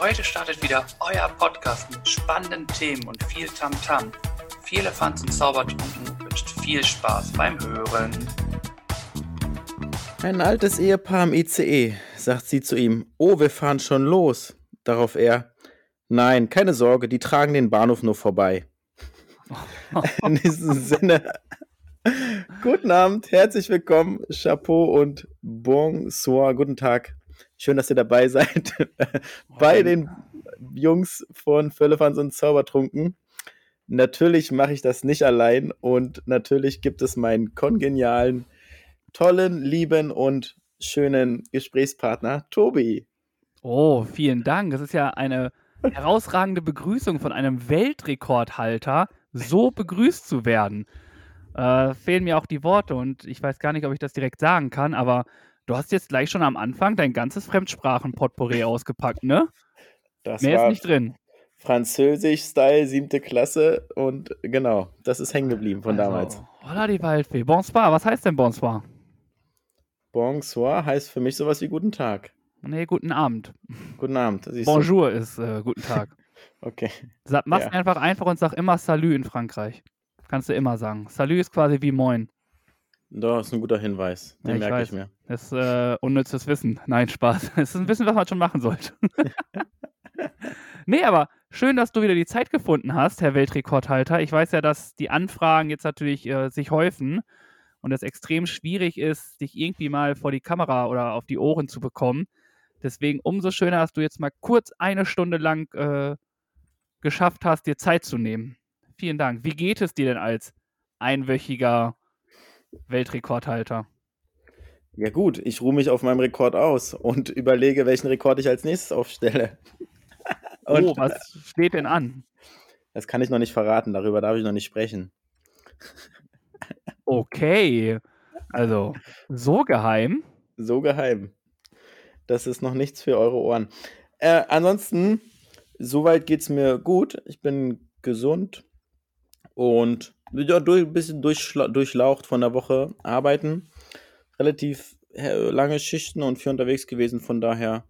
Heute startet wieder euer Podcast mit spannenden Themen und viel Tamtam. Viel Elefanz und Zaubertrunken wünscht viel Spaß beim Hören. Ein altes Ehepaar im ICE, sagt sie zu ihm, oh, wir fahren schon los. Darauf er, nein, keine Sorge, die tragen den Bahnhof nur vorbei. In diesem Sinne, guten Abend, herzlich willkommen, Chapeau und Bonsoir, guten Tag. Schön, dass ihr dabei seid bei den Jungs von Völlefans und Zaubertrunken. Natürlich mache ich das nicht allein und natürlich gibt es meinen kongenialen, tollen, lieben und schönen Gesprächspartner Tobi. Oh, vielen Dank. Das ist ja eine herausragende Begrüßung von einem Weltrekordhalter, so begrüßt zu werden. Äh, fehlen mir auch die Worte und ich weiß gar nicht, ob ich das direkt sagen kann, aber du hast jetzt gleich schon am Anfang dein ganzes Fremdsprachen-Potpourri ausgepackt, ne? Das Mehr ist nicht drin. Französisch-Style, siebte Klasse und genau, das ist hängen geblieben von damals. Also, holla die Waldfee. Bonsoir, was heißt denn Bonsoir? Bonsoir heißt für mich sowas wie guten Tag. Nee, guten Abend. Guten Abend. siehst du? Bonjour ist äh, guten Tag. Okay. Sag, mach's Ja. einfach einfach und sag immer Salut in Frankreich. Kannst du immer sagen. Salut ist quasi wie Moin. Das ist ein guter Hinweis. Den Ja, merke weiß. ich mir. Das ist äh, unnützes Wissen. Nein, Spaß. Es ist ein Wissen, was man schon machen sollte. nee, aber schön, dass du wieder die Zeit gefunden hast, Herr Weltrekordhalter. Ich weiß ja, dass die Anfragen jetzt natürlich äh, sich häufen und es extrem schwierig ist, dich irgendwie mal vor die Kamera oder auf die Ohren zu bekommen. Deswegen umso schöner, dass du jetzt mal kurz eine Stunde lang äh, geschafft hast, dir Zeit zu nehmen. Vielen Dank. Wie geht es dir denn als einwöchiger Weltrekordhalter? Ja gut, ich ruhe mich auf meinem Rekord aus und überlege, welchen Rekord ich als nächstes aufstelle. Und oh, was steht denn an? das kann ich noch nicht verraten, darüber darf ich noch nicht sprechen. Okay. Also, so geheim. So geheim. Das ist noch nichts für eure Ohren. Äh, ansonsten, soweit geht es mir gut. Ich bin gesund und ja, durch, ein bisschen durchschla- durchlaucht von der Woche arbeiten. Relativ lange Schichten und viel unterwegs gewesen, von daher,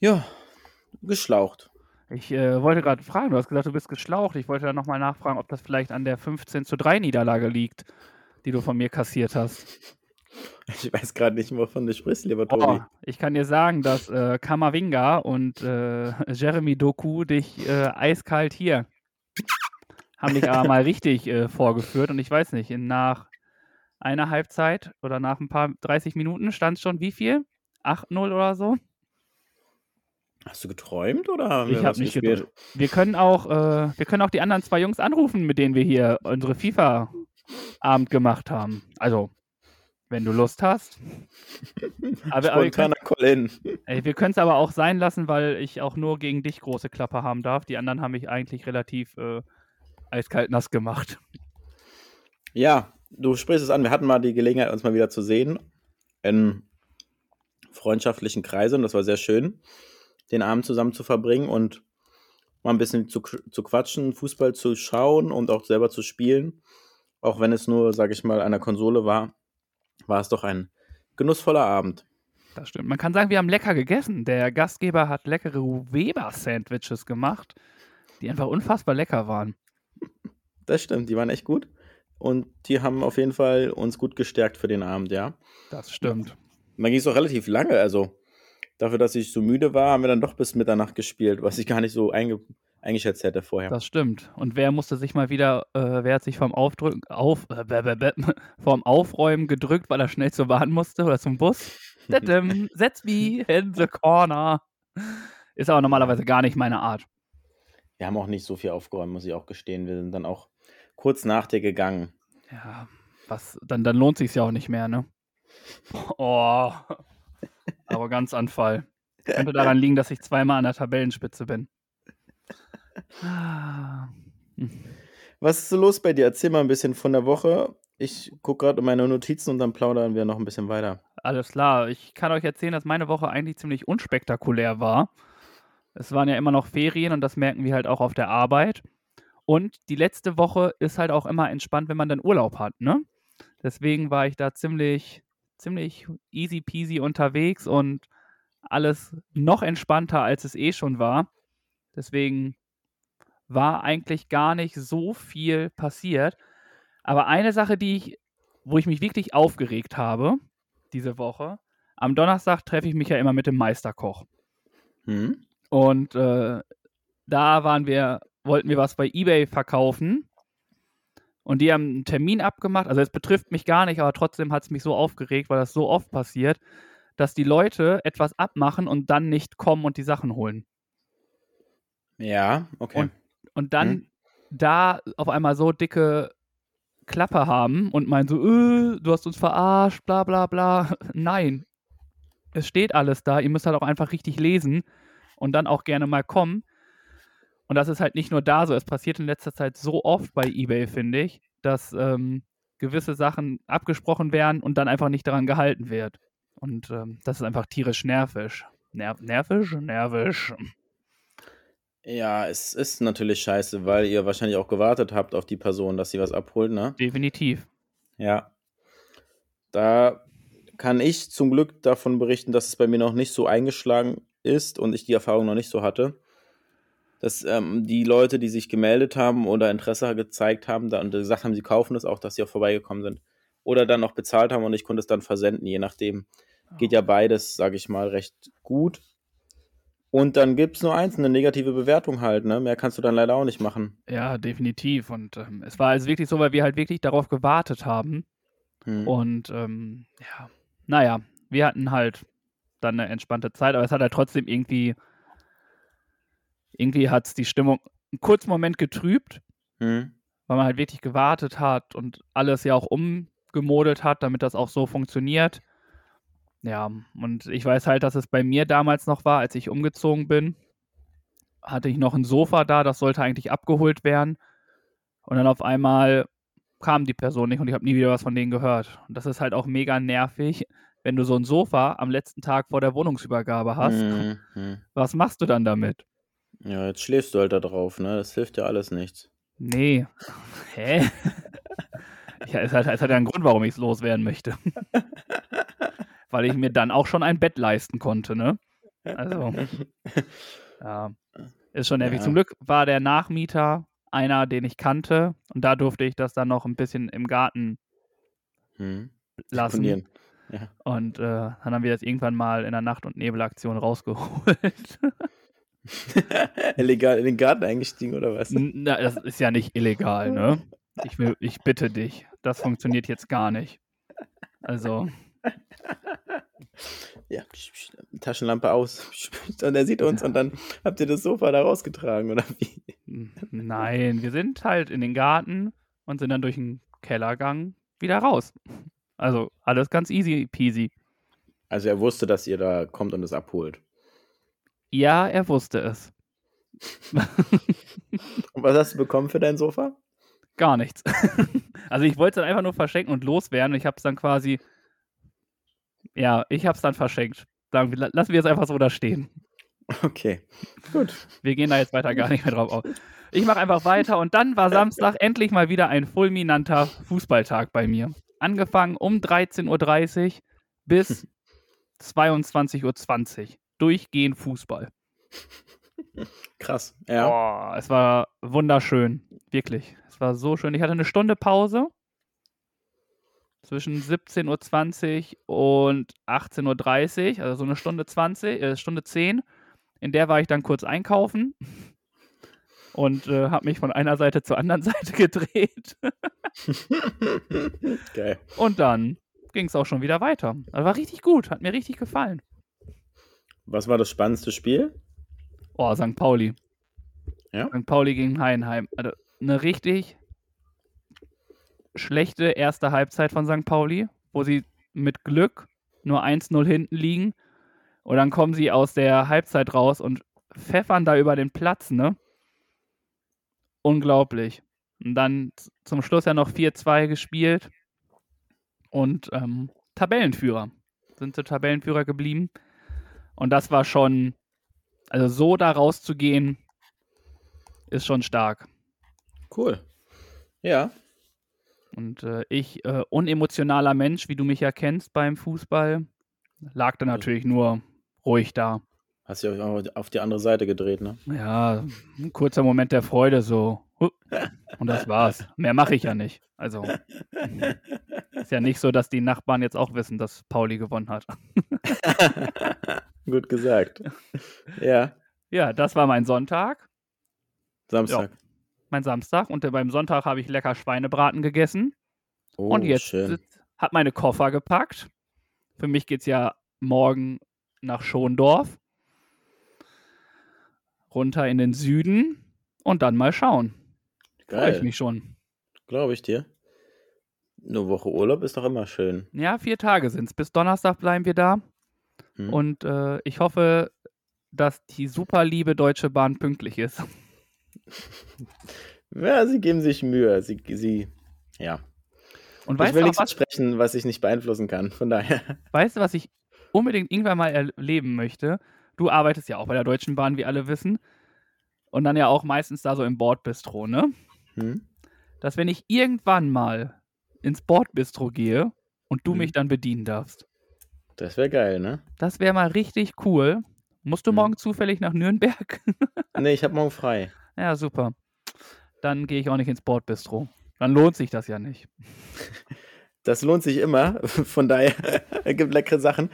ja, geschlaucht. Ich äh, wollte gerade fragen, du hast gesagt, du bist geschlaucht. Ich wollte dann nochmal nachfragen, ob das vielleicht an der 15 zu 3 Niederlage liegt, die du von mir kassiert hast. Ich weiß gerade nicht, wovon du sprichst, lieber Oh, Tobi. ich kann dir sagen, dass äh, Kamavinga und äh, Jeremy Doku dich äh, eiskalt hier haben dich aber mal richtig äh, vorgeführt. Und ich weiß nicht, nach einer Halbzeit oder nach ein paar 30 Minuten stand es schon wie viel? 8-0 oder so? Hast du geträumt oder haben Ich wir was nicht gespielt? Wir können auch, äh, wir können auch die anderen zwei Jungs anrufen, mit denen wir hier unsere FIFA-Abend gemacht haben. Also, wenn du Lust hast. Aber, aber wir können es aber auch sein lassen, weil ich auch nur gegen dich große Klappe haben darf. Die anderen haben mich eigentlich relativ äh, eiskalt nass gemacht. Ja, du sprichst es an. Wir hatten mal die Gelegenheit, uns mal wieder zu sehen. In freundschaftlichen Kreisen. Das war sehr schön, den Abend zusammen zu verbringen und mal ein bisschen zu, zu quatschen, Fußball zu schauen und auch selber zu spielen. Auch wenn es nur, sage ich mal, an der Konsole war, war es doch ein genussvoller Abend. Das stimmt. Man kann sagen, wir haben lecker gegessen. Der Gastgeber hat leckere Weber-Sandwiches gemacht, die einfach unfassbar lecker waren. Das stimmt, die waren echt gut. Und die haben auf jeden Fall uns gut gestärkt für den Abend, ja. Das stimmt. Man ging es auch relativ lange, also dafür, dass ich so müde war, haben wir dann doch bis Mitternacht gespielt, was ich gar nicht so einge eingeschätzt hätte vorher. Das stimmt. Und wer musste sich mal wieder, äh, wer hat sich vom, Aufdrücken, auf, äh, bäh, bäh, bäh, vom Aufräumen gedrückt, weil er schnell zur Bahn musste oder zum Bus? Setz me in the corner. Ist aber normalerweise gar nicht meine Art. Wir haben auch nicht so viel aufgeräumt, muss ich auch gestehen. Wir sind dann auch kurz nach dir gegangen. Ja, was, dann, dann lohnt sich's ja auch nicht mehr, ne? Oh. Arroganzanfall. Könnte daran liegen, dass ich zweimal an der Tabellenspitze bin. Ah. Was ist so los bei dir? Erzähl mal ein bisschen von der Woche. Ich gucke gerade in meine Notizen und dann plaudern wir noch ein bisschen weiter. Alles klar. Ich kann euch erzählen, dass meine Woche eigentlich ziemlich unspektakulär war. Es waren ja immer noch Ferien und das merken wir halt auch auf der Arbeit. Und die letzte Woche ist halt auch immer entspannt, wenn man dann Urlaub hat, ne? Deswegen war ich da ziemlich, ziemlich easy peasy unterwegs und alles noch entspannter, als es eh schon war. Deswegen war eigentlich gar nicht so viel passiert. Aber eine Sache, die ich, wo ich mich wirklich aufgeregt habe, diese Woche, am Donnerstag treffe ich mich ja immer mit dem Meisterkoch. Hm? Und äh, da waren wir, wollten wir was bei eBay verkaufen. Und die haben einen Termin abgemacht. Also es betrifft mich gar nicht, aber trotzdem hat es mich so aufgeregt, weil das so oft passiert, dass die Leute etwas abmachen und dann nicht kommen und die Sachen holen. Ja, okay. Und, und dann Hm. da auf einmal so dicke Klappe haben und meinen so, äh, du hast uns verarscht, bla bla bla. Nein. Es steht alles da. Ihr müsst halt auch einfach richtig lesen und dann auch gerne mal kommen. Und das ist halt nicht nur da so. Es passiert in letzter Zeit so oft bei eBay, finde ich, dass ähm, gewisse Sachen abgesprochen werden und dann einfach nicht daran gehalten wird. Und ähm, das ist einfach tierisch nervisch. Ner nervisch? Nervisch. Ja, es ist natürlich scheiße, weil ihr wahrscheinlich auch gewartet habt auf die Person, dass sie was abholt, ne? Definitiv. Ja. Da kann ich zum Glück davon berichten, dass es bei mir noch nicht so eingeschlagen ist und ich die Erfahrung noch nicht so hatte. Dass ähm, die Leute, die sich gemeldet haben oder Interesse gezeigt haben da, und gesagt haben, sie kaufen es auch, dass sie auch vorbeigekommen sind. Oder dann noch bezahlt haben und ich konnte es dann versenden, je nachdem. Geht ja beides, sage ich mal, recht gut. Und dann gibt es nur eins, eine negative Bewertung halt, ne? Mehr kannst du dann leider auch nicht machen. Ja, definitiv. Und ähm, es war also wirklich so, weil wir halt wirklich darauf gewartet haben. Hm. Und ähm, ja, naja, wir hatten halt dann eine entspannte Zeit, aber es hat halt trotzdem irgendwie, irgendwie hat es die Stimmung einen kurzen Moment getrübt, Hm. weil man halt wirklich gewartet hat und alles ja auch umgemodelt hat, damit das auch so funktioniert. Ja, und ich weiß halt, dass es bei mir damals noch war, als ich umgezogen bin, hatte ich noch ein Sofa da, das sollte eigentlich abgeholt werden. Und dann auf einmal kam die Person nicht und ich habe nie wieder was von denen gehört. Und das ist halt auch mega nervig, wenn du so ein Sofa am letzten Tag vor der Wohnungsübergabe hast. Hm, hm. Was machst du dann damit? Ja, jetzt schläfst du halt da drauf, ne? Das hilft ja alles nichts. Nee. Hä? ja, es hat, es hat ja einen Grund, warum ich es loswerden möchte. Weil ich mir dann auch schon ein Bett leisten konnte, ne? Also, ja. Ist schon nervig. Ja. Zum Glück war der Nachmieter einer, den ich kannte. Und da durfte ich das dann noch ein bisschen im Garten Hm. lassen. Deponieren. Ja. Und äh, dann haben wir das irgendwann mal in der Nacht- und Nebelaktion rausgeholt. Illegal in den Garten eingestiegen oder was? Na, das ist ja nicht illegal, ne? Ich, will, ich bitte dich. Das funktioniert jetzt gar nicht. Also, Ja, Taschenlampe aus. Und er sieht uns und dann habt ihr das Sofa da rausgetragen, oder wie? nein, wir sind halt in den Garten und sind dann durch den Kellergang wieder raus. Also, alles ganz easy peasy. Also er wusste, dass ihr da kommt und es abholt. Ja, er wusste es. Und was hast du bekommen für dein Sofa? Gar nichts. also, ich wollte es dann einfach nur verschenken und loswerden. Ich habe es dann quasi. Ja, ich habe es dann verschenkt. Wir, lassen wir es einfach so da stehen. Okay, gut. Wir gehen da jetzt weiter gar nicht mehr drauf auf. Ich mache einfach weiter und dann war Samstag endlich mal wieder ein fulminanter Fußballtag bei mir. Angefangen um 13.30 Uhr bis 22.20 Uhr. Durchgehend Fußball. Krass. Ja. Boah, es war wunderschön. Wirklich. Es war so schön. Ich hatte eine Stunde Pause zwischen 17.20 Uhr und 18.30 Uhr, also so eine Stunde 20, äh, Stunde 10. In der war ich dann kurz einkaufen und äh, habe mich von einer Seite zur anderen Seite gedreht. Geil. Und dann ging es auch schon wieder weiter. Also war richtig gut, hat mir richtig gefallen. Was war das spannendste Spiel? Oh, St. Pauli. Ja? St. Pauli gegen Heidenheim. Also eine richtig schlechte erste Halbzeit von St. Pauli, wo sie mit Glück nur 1-0 hinten liegen Und dann kommen sie aus der Halbzeit raus und pfeffern da über den Platz, ne? Unglaublich. Und dann zum Schluss ja noch 4-2 gespielt und ähm, Tabellenführer. Sind sie Tabellenführer geblieben. Und das war schon, also so da rauszugehen, ist schon stark. Cool. Ja. Und äh, ich, äh, unemotionaler Mensch, wie du mich ja kennst beim Fußball, lag da natürlich nur ruhig da. Hast du auch auf die andere Seite gedreht, ne? Ja, ein kurzer Moment der Freude, so. Und das war's. Mehr mache ich ja nicht. Also, ist ja nicht so, dass die Nachbarn jetzt auch wissen, dass Pauli gewonnen hat. Gut gesagt. Ja. Ja, das war mein Sonntag, Samstag. mein Samstag. Und beim Sonntag habe ich lecker Schweinebraten gegessen. Oh, und jetzt schön. hat meine Koffer gepackt. Für mich geht's ja morgen nach Schondorf. Runter in den Süden und dann mal schauen. Freue ich mich schon. Glaube ich dir. Eine Woche Urlaub ist doch immer schön. Ja, vier Tage sind's. Bis Donnerstag bleiben wir da. Hm. Und äh, ich hoffe, dass die super liebe Deutsche Bahn pünktlich ist. Ja, sie geben sich Mühe. Sie, sie ja. Und Ich will nichts was, sprechen, was ich nicht beeinflussen kann. Von daher. weißt du, was ich unbedingt irgendwann mal erleben möchte? Du arbeitest ja auch bei der Deutschen Bahn, wie alle wissen. Und dann ja auch meistens da so im Bordbistro, ne? Hm? Dass wenn ich irgendwann mal ins Bordbistro gehe und du Mhm. mich dann bedienen darfst. Das wäre geil, ne? Das wäre mal richtig cool. Musst du Mhm. morgen zufällig nach Nürnberg? Nee, ich habe morgen frei. ja, super. Dann gehe ich auch nicht ins Bordbistro. Dann lohnt sich das ja nicht. Das lohnt sich immer. Von daher, es gibt leckere Sachen.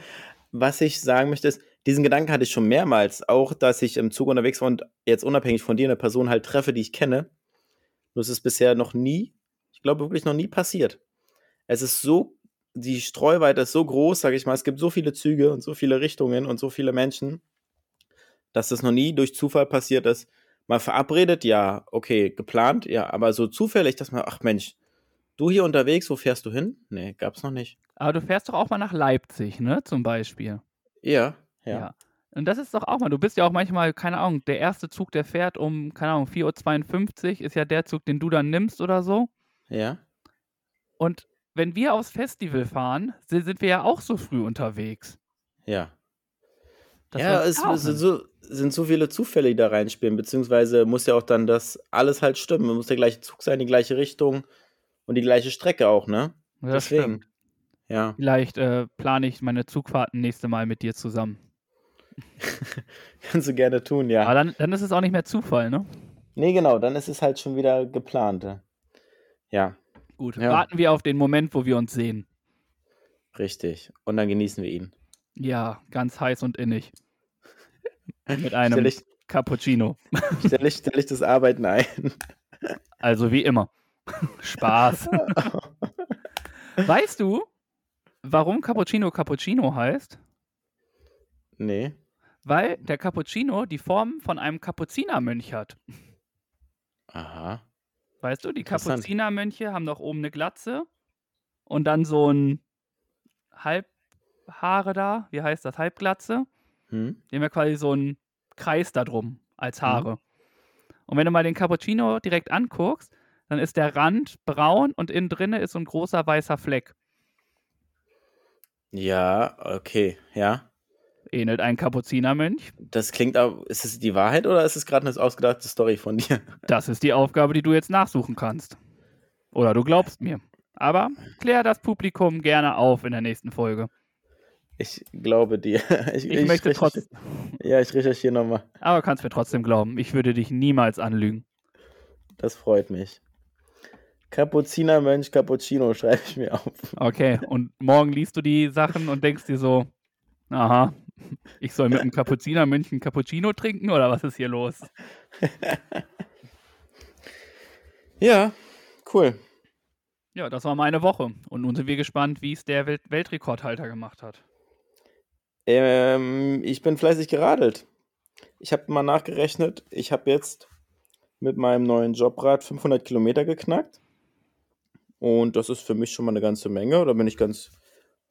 Was ich sagen möchte, ist, diesen Gedanken hatte ich schon mehrmals. Auch, dass ich im Zug unterwegs war und jetzt unabhängig von dir eine Person halt treffe, die ich kenne. Nur es ist bisher noch nie, ich glaube wirklich noch nie passiert. Es ist so, die Streuweite ist so groß, sage ich mal. Es gibt so viele Züge und so viele Richtungen und so viele Menschen, dass das noch nie durch Zufall passiert ist. Mal verabredet, ja, okay, geplant, ja, aber so zufällig, dass man, ach Mensch, Du hier unterwegs, wo fährst du hin? Nee, gab's noch nicht. Aber du fährst doch auch mal nach Leipzig, ne? Zum Beispiel. Ja, ja. Und das ist doch auch mal, du bist ja auch manchmal, keine Ahnung, der erste Zug, der fährt um, keine Ahnung, 4.52 Uhr, ist ja der Zug, den du dann nimmst oder so. Ja. Und wenn wir aufs Festival fahren, si- sind wir ja auch so früh unterwegs. Ja. Das ja, es sind so, sind so viele Zufälle, die da reinspielen, beziehungsweise muss ja auch dann das alles halt stimmen. Muss der gleiche Zug sein, die gleiche Richtung und die gleiche Strecke auch, ne? Ja, das stimmt. Ja. Vielleicht äh, plane ich meine Zugfahrten nächste Mal mit dir zusammen. Kannst du gerne tun, ja. Aber dann, dann ist es auch nicht mehr Zufall, ne? Nee, genau, dann ist es halt schon wieder geplant. ja. Gut, Ja. warten wir auf den Moment, wo wir uns sehen. richtig. Und dann genießen wir ihn. Ja, ganz heiß und innig. Mit einem Stell ich, Cappuccino. stell, ich, stell ich das Arbeiten ein. Also wie immer. Spaß. Weißt du, warum Cappuccino Cappuccino heißt? nee. Weil der Cappuccino die Form von einem Kapuzinermönch hat. Aha. Weißt du, die. Kapuzinermönche haben doch oben eine Glatze und dann so ein Halbhaare da. Wie heißt das? Halbglatze. Hm? Die haben ja quasi so einen Kreis da drum als Mhm. Haare. Und wenn du mal den Cappuccino direkt anguckst, dann ist der Rand braun und innen drinne ist so ein großer weißer Fleck. Ja, okay, ja. Ähnelt ein Kapuzinermönch. Das klingt aber, ist es die Wahrheit oder ist es gerade eine ausgedachte Story von dir? Das ist die Aufgabe, die du jetzt nachsuchen kannst. Oder du glaubst mir. Aber klär das Publikum gerne auf in der nächsten Folge. Ich glaube dir. Ich, möchte recherchiere- trotzdem. Ja, ich recherchiere nochmal. Aber kannst mir trotzdem glauben. Ich würde dich niemals anlügen. Das freut mich. Kapuzinermönch Cappuccino schreibe ich mir auf. Okay, und morgen liest du die Sachen und denkst dir so, aha, ich soll mit einem Kapuzinermönch ein Cappuccino trinken oder was ist hier los? Ja, cool. Ja, das war meine Woche. Und nun sind wir gespannt, wie es der Welt Weltrekordhalter gemacht hat. Ähm, ich bin fleißig geradelt. Ich habe mal nachgerechnet. Ich habe jetzt mit meinem neuen Jobrad 500 Kilometer geknackt. Und das ist für mich schon mal eine ganze Menge. Da bin ich ganz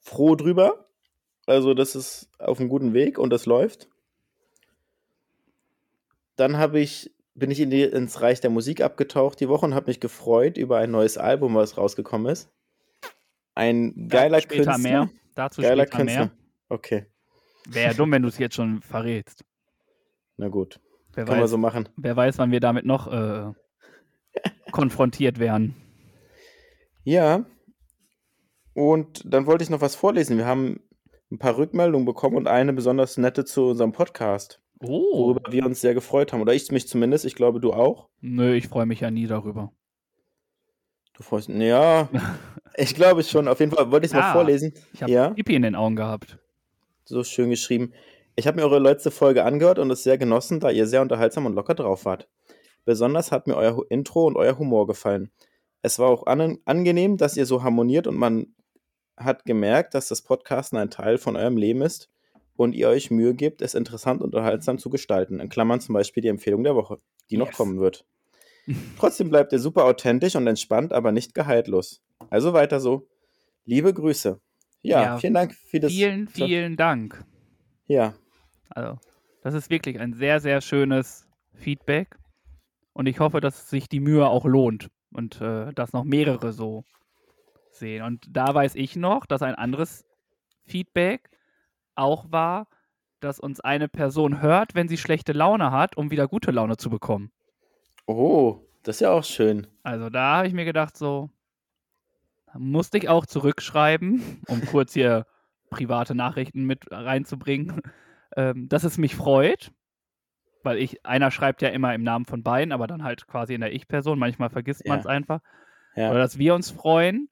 froh drüber. Also das ist auf einem guten Weg und das läuft. Dann habe ich, bin ich in die, ins Reich der Musik abgetaucht die Woche und habe mich gefreut über ein neues Album, was rausgekommen ist. Ein geiler später Künstler. mehr. Dazu Geiler später Künstler. mehr. Okay, Wäre dumm, wenn du es jetzt schon verrätst. na gut. Wer Können wir weiß, so machen. wer weiß, wann wir damit noch äh, konfrontiert werden. Ja. Und dann wollte ich noch was vorlesen. Wir haben ein paar Rückmeldungen bekommen und eine besonders nette zu unserem Podcast, Oh. worüber wir uns sehr gefreut haben. Oder ich mich zumindest. Ich glaube, du auch. Nö, ich freue mich ja nie darüber. Du freust Ja, ich glaube schon. Auf jeden Fall wollte ich es mal Ja. vorlesen. Ich habe Ja. Pipi in den Augen gehabt. So schön geschrieben. Ich habe mir eure letzte Folge angehört und es sehr genossen, da ihr sehr unterhaltsam und locker drauf wart. Besonders hat mir euer Intro und euer Humor gefallen. Es war auch an angenehm, dass ihr so harmoniert und man hat gemerkt, dass das Podcasten ein Teil von eurem Leben ist und ihr euch Mühe gebt, es interessant und unterhaltsam zu gestalten. In Klammern zum Beispiel die Empfehlung der Woche, die noch Yes. kommen wird. Trotzdem bleibt ihr super authentisch und entspannt, aber nicht gehaltlos. Also weiter so. Liebe Grüße. Ja, Ja, vielen Dank für das. Vielen, vielen Dank. Ja, Also, das ist wirklich ein sehr, sehr schönes Feedback. Und ich hoffe, dass sich die Mühe auch lohnt und äh, dass noch mehrere so sehen. Und da weiß ich noch, dass ein anderes Feedback auch war, dass uns eine Person hört, wenn sie schlechte Laune hat, um wieder gute Laune zu bekommen. Oh, das ist ja auch schön. Also da habe ich mir gedacht, so musste ich auch zurückschreiben, um kurz hier private Nachrichten mit reinzubringen, ähm, dass es mich freut, weil ich, einer schreibt ja immer im Namen von beiden, aber dann halt quasi in der Ich-Person, manchmal vergisst man es Ja. einfach. Ja. Oder dass wir uns freuen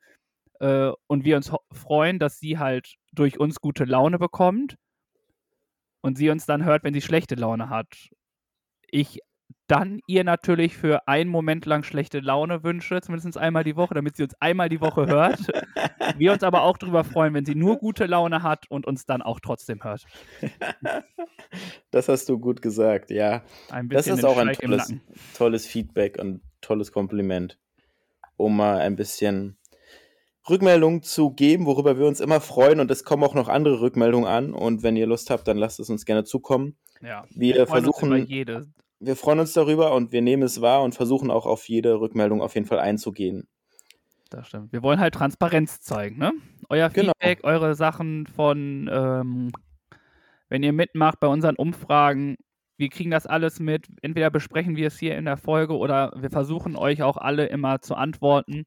äh, und wir uns freuen, dass sie halt durch uns gute Laune bekommt und sie uns dann hört, wenn sie schlechte Laune hat. Ich dann ihr natürlich für einen Moment lang schlechte Laune wünsche, zumindest einmal die Woche, damit sie uns einmal die Woche hört. wir uns aber auch darüber freuen, wenn sie nur gute Laune hat und uns dann auch trotzdem hört. Das hast du gut gesagt, ja. Ein Das ist auch ein tolles, tolles Feedback und tolles Kompliment, um mal ein bisschen Rückmeldung zu geben, worüber wir uns immer freuen. Und es kommen auch noch andere Rückmeldungen an. Und wenn ihr Lust habt, dann lasst es uns gerne zukommen. Ja, Wir uns versuchen-. Wir freuen uns darüber und wir nehmen es wahr und versuchen auch auf jede Rückmeldung auf jeden Fall einzugehen. Das stimmt. Wir wollen halt Transparenz zeigen, ne? Euer Genau. Feedback, eure Sachen von, ähm, wenn ihr mitmacht bei unseren Umfragen, wir kriegen das alles mit. Entweder besprechen wir es hier in der Folge oder wir versuchen euch auch alle immer zu antworten.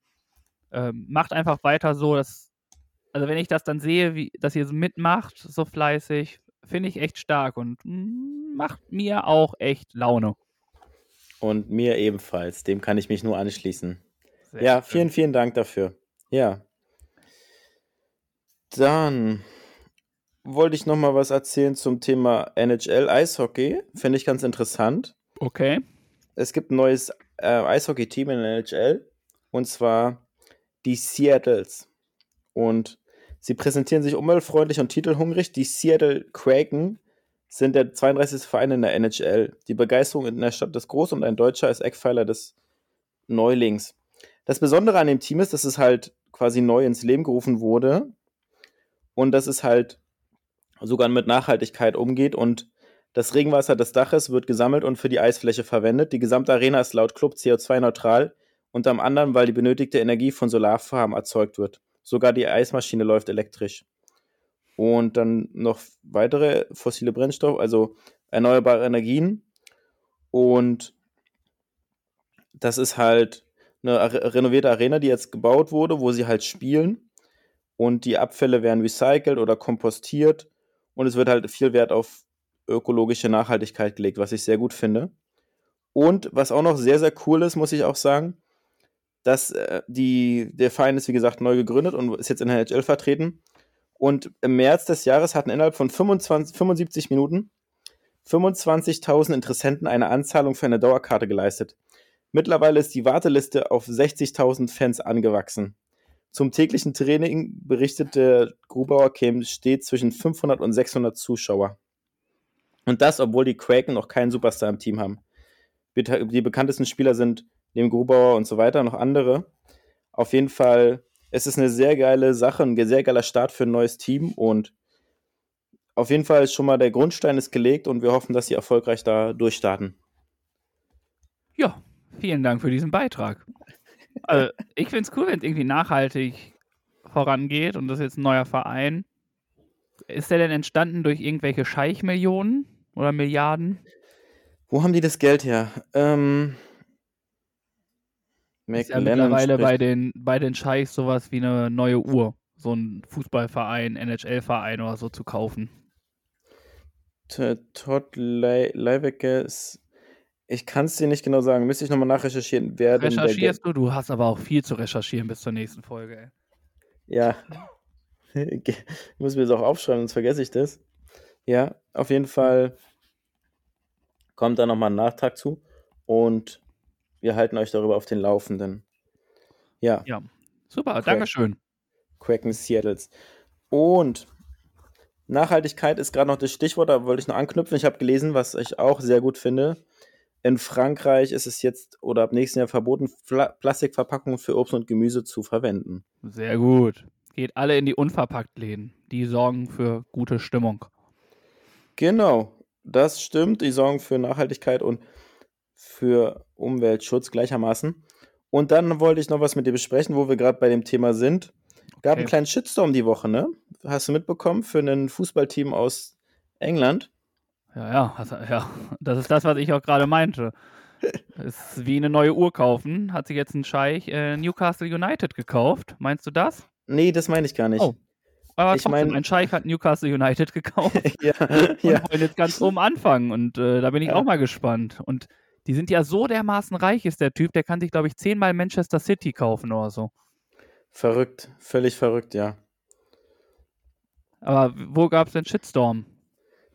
Ähm, macht einfach weiter so, dass, also wenn ich das dann sehe, wie, dass ihr mitmacht, so fleißig, finde ich echt stark und mm, macht mir auch echt Laune. Und mir ebenfalls. Dem kann ich mich nur anschließen. Sehr Ja, schön. vielen, vielen Dank dafür. Ja. Dann wollte ich noch mal was erzählen zum Thema NHL Eishockey. Finde ich ganz interessant. Okay. Es gibt ein neues äh, Eishockey-Team in der NHL und zwar die Seattles. Und sie präsentieren sich umweltfreundlich und titelhungrig. Die Seattle Kraken sind der 32. Verein in der NHL. Die Begeisterung in der Stadt ist groß und ein Deutscher ist Eckpfeiler des Neulings. Das Besondere an dem Team ist, dass es halt quasi neu ins Leben gerufen wurde und dass es halt sogar mit Nachhaltigkeit umgeht und das Regenwasser des Daches wird gesammelt und für die Eisfläche verwendet. Die gesamte Arena ist laut Club CO2-neutral, unter anderem, weil die benötigte Energie von Solarfarmen erzeugt wird. Sogar die Eismaschine läuft elektrisch. Und dann noch weitere fossile Brennstoffe, also erneuerbare Energien. Und das ist halt eine re- renovierte Arena, die jetzt gebaut wurde, wo sie halt spielen. Und die Abfälle werden recycelt oder kompostiert. Und es wird halt viel Wert auf ökologische Nachhaltigkeit gelegt, was ich sehr gut finde. Und was auch noch sehr, sehr cool ist, muss ich auch sagen, dass äh, die, der Verein ist, wie gesagt, neu gegründet und ist jetzt in der NHL vertreten. Und im März des Jahres hatten innerhalb von 25, 75 Minuten 25.000 Interessenten eine Anzahlung für eine Dauerkarte geleistet. Mittlerweile ist die Warteliste auf 60.000 Fans angewachsen. Zum täglichen Training berichtete Grubauer kämen stets zwischen 500 und 600 Zuschauer. Und das, obwohl die Kraken noch keinen Superstar im Team haben. Die bekanntesten Spieler sind neben Grubauer und so weiter noch andere. Auf jeden Fall, es ist eine sehr geile Sache, ein sehr geiler Start für ein neues Team und auf jeden Fall ist schon mal der Grundstein ist gelegt und wir hoffen, dass sie erfolgreich da durchstarten. Ja, vielen Dank für diesen Beitrag. Also, ich finde es cool, wenn es irgendwie nachhaltig vorangeht und das ist jetzt ein neuer Verein. Ist der denn entstanden durch irgendwelche Scheichmillionen oder Milliarden? Wo haben die das Geld her? Ähm, Ist ja mittlerweile bei den, bei den Scheichs sowas wie eine neue Uhr. So ein Fußballverein, NHL-Verein oder so zu kaufen. Todd Le Leiwecke ist. Ich kann es dir nicht genau sagen. Müsste ich nochmal nachrecherchieren, wer. Recherchierst du? Du hast aber auch viel zu recherchieren bis zur nächsten Folge. Ey. Ja. ich muss mir das auch aufschreiben, sonst vergesse ich das. Ja, auf jeden Fall kommt da nochmal ein Nachtrag zu und wir halten euch darüber auf den Laufenden. Ja, Ja, super, Korrekt. Dankeschön. Kraken Seattles. Und Nachhaltigkeit ist gerade noch das Stichwort, da wollte ich noch anknüpfen. Ich habe gelesen, was ich auch sehr gut finde. In Frankreich ist es jetzt oder ab nächsten Jahr verboten, Pla Plastikverpackungen für Obst und Gemüse zu verwenden. Sehr gut. Geht alle in die Unverpacktläden. Die sorgen für gute Stimmung. Genau, das stimmt. Die sorgen für Nachhaltigkeit und für Umweltschutz gleichermaßen. Und dann wollte ich noch was mit dir besprechen, wo wir gerade bei dem Thema sind. Gab Okay. einen kleinen Shitstorm die Woche, ne? Hast du mitbekommen für ein Fußballteam aus England? Ja, ja, also, ja. Das ist das, was ich auch gerade meinte. Ist wie eine neue Uhr kaufen. Hat sich jetzt ein Scheich äh, Newcastle United gekauft. Meinst du das? Nee, das meine ich gar nicht. Oh. Aber Ich trotzdem, mein- ein Scheich hat Newcastle United gekauft ja, und ja. wollen jetzt ganz oben anfangen. Und äh, da bin ich Ja. auch mal gespannt. Und die sind ja so dermaßen reich, ist der Typ, der kann sich, glaube ich, zehnmal Manchester City kaufen oder so. Verrückt, völlig verrückt, ja. Aber wo gab es den Shitstorm?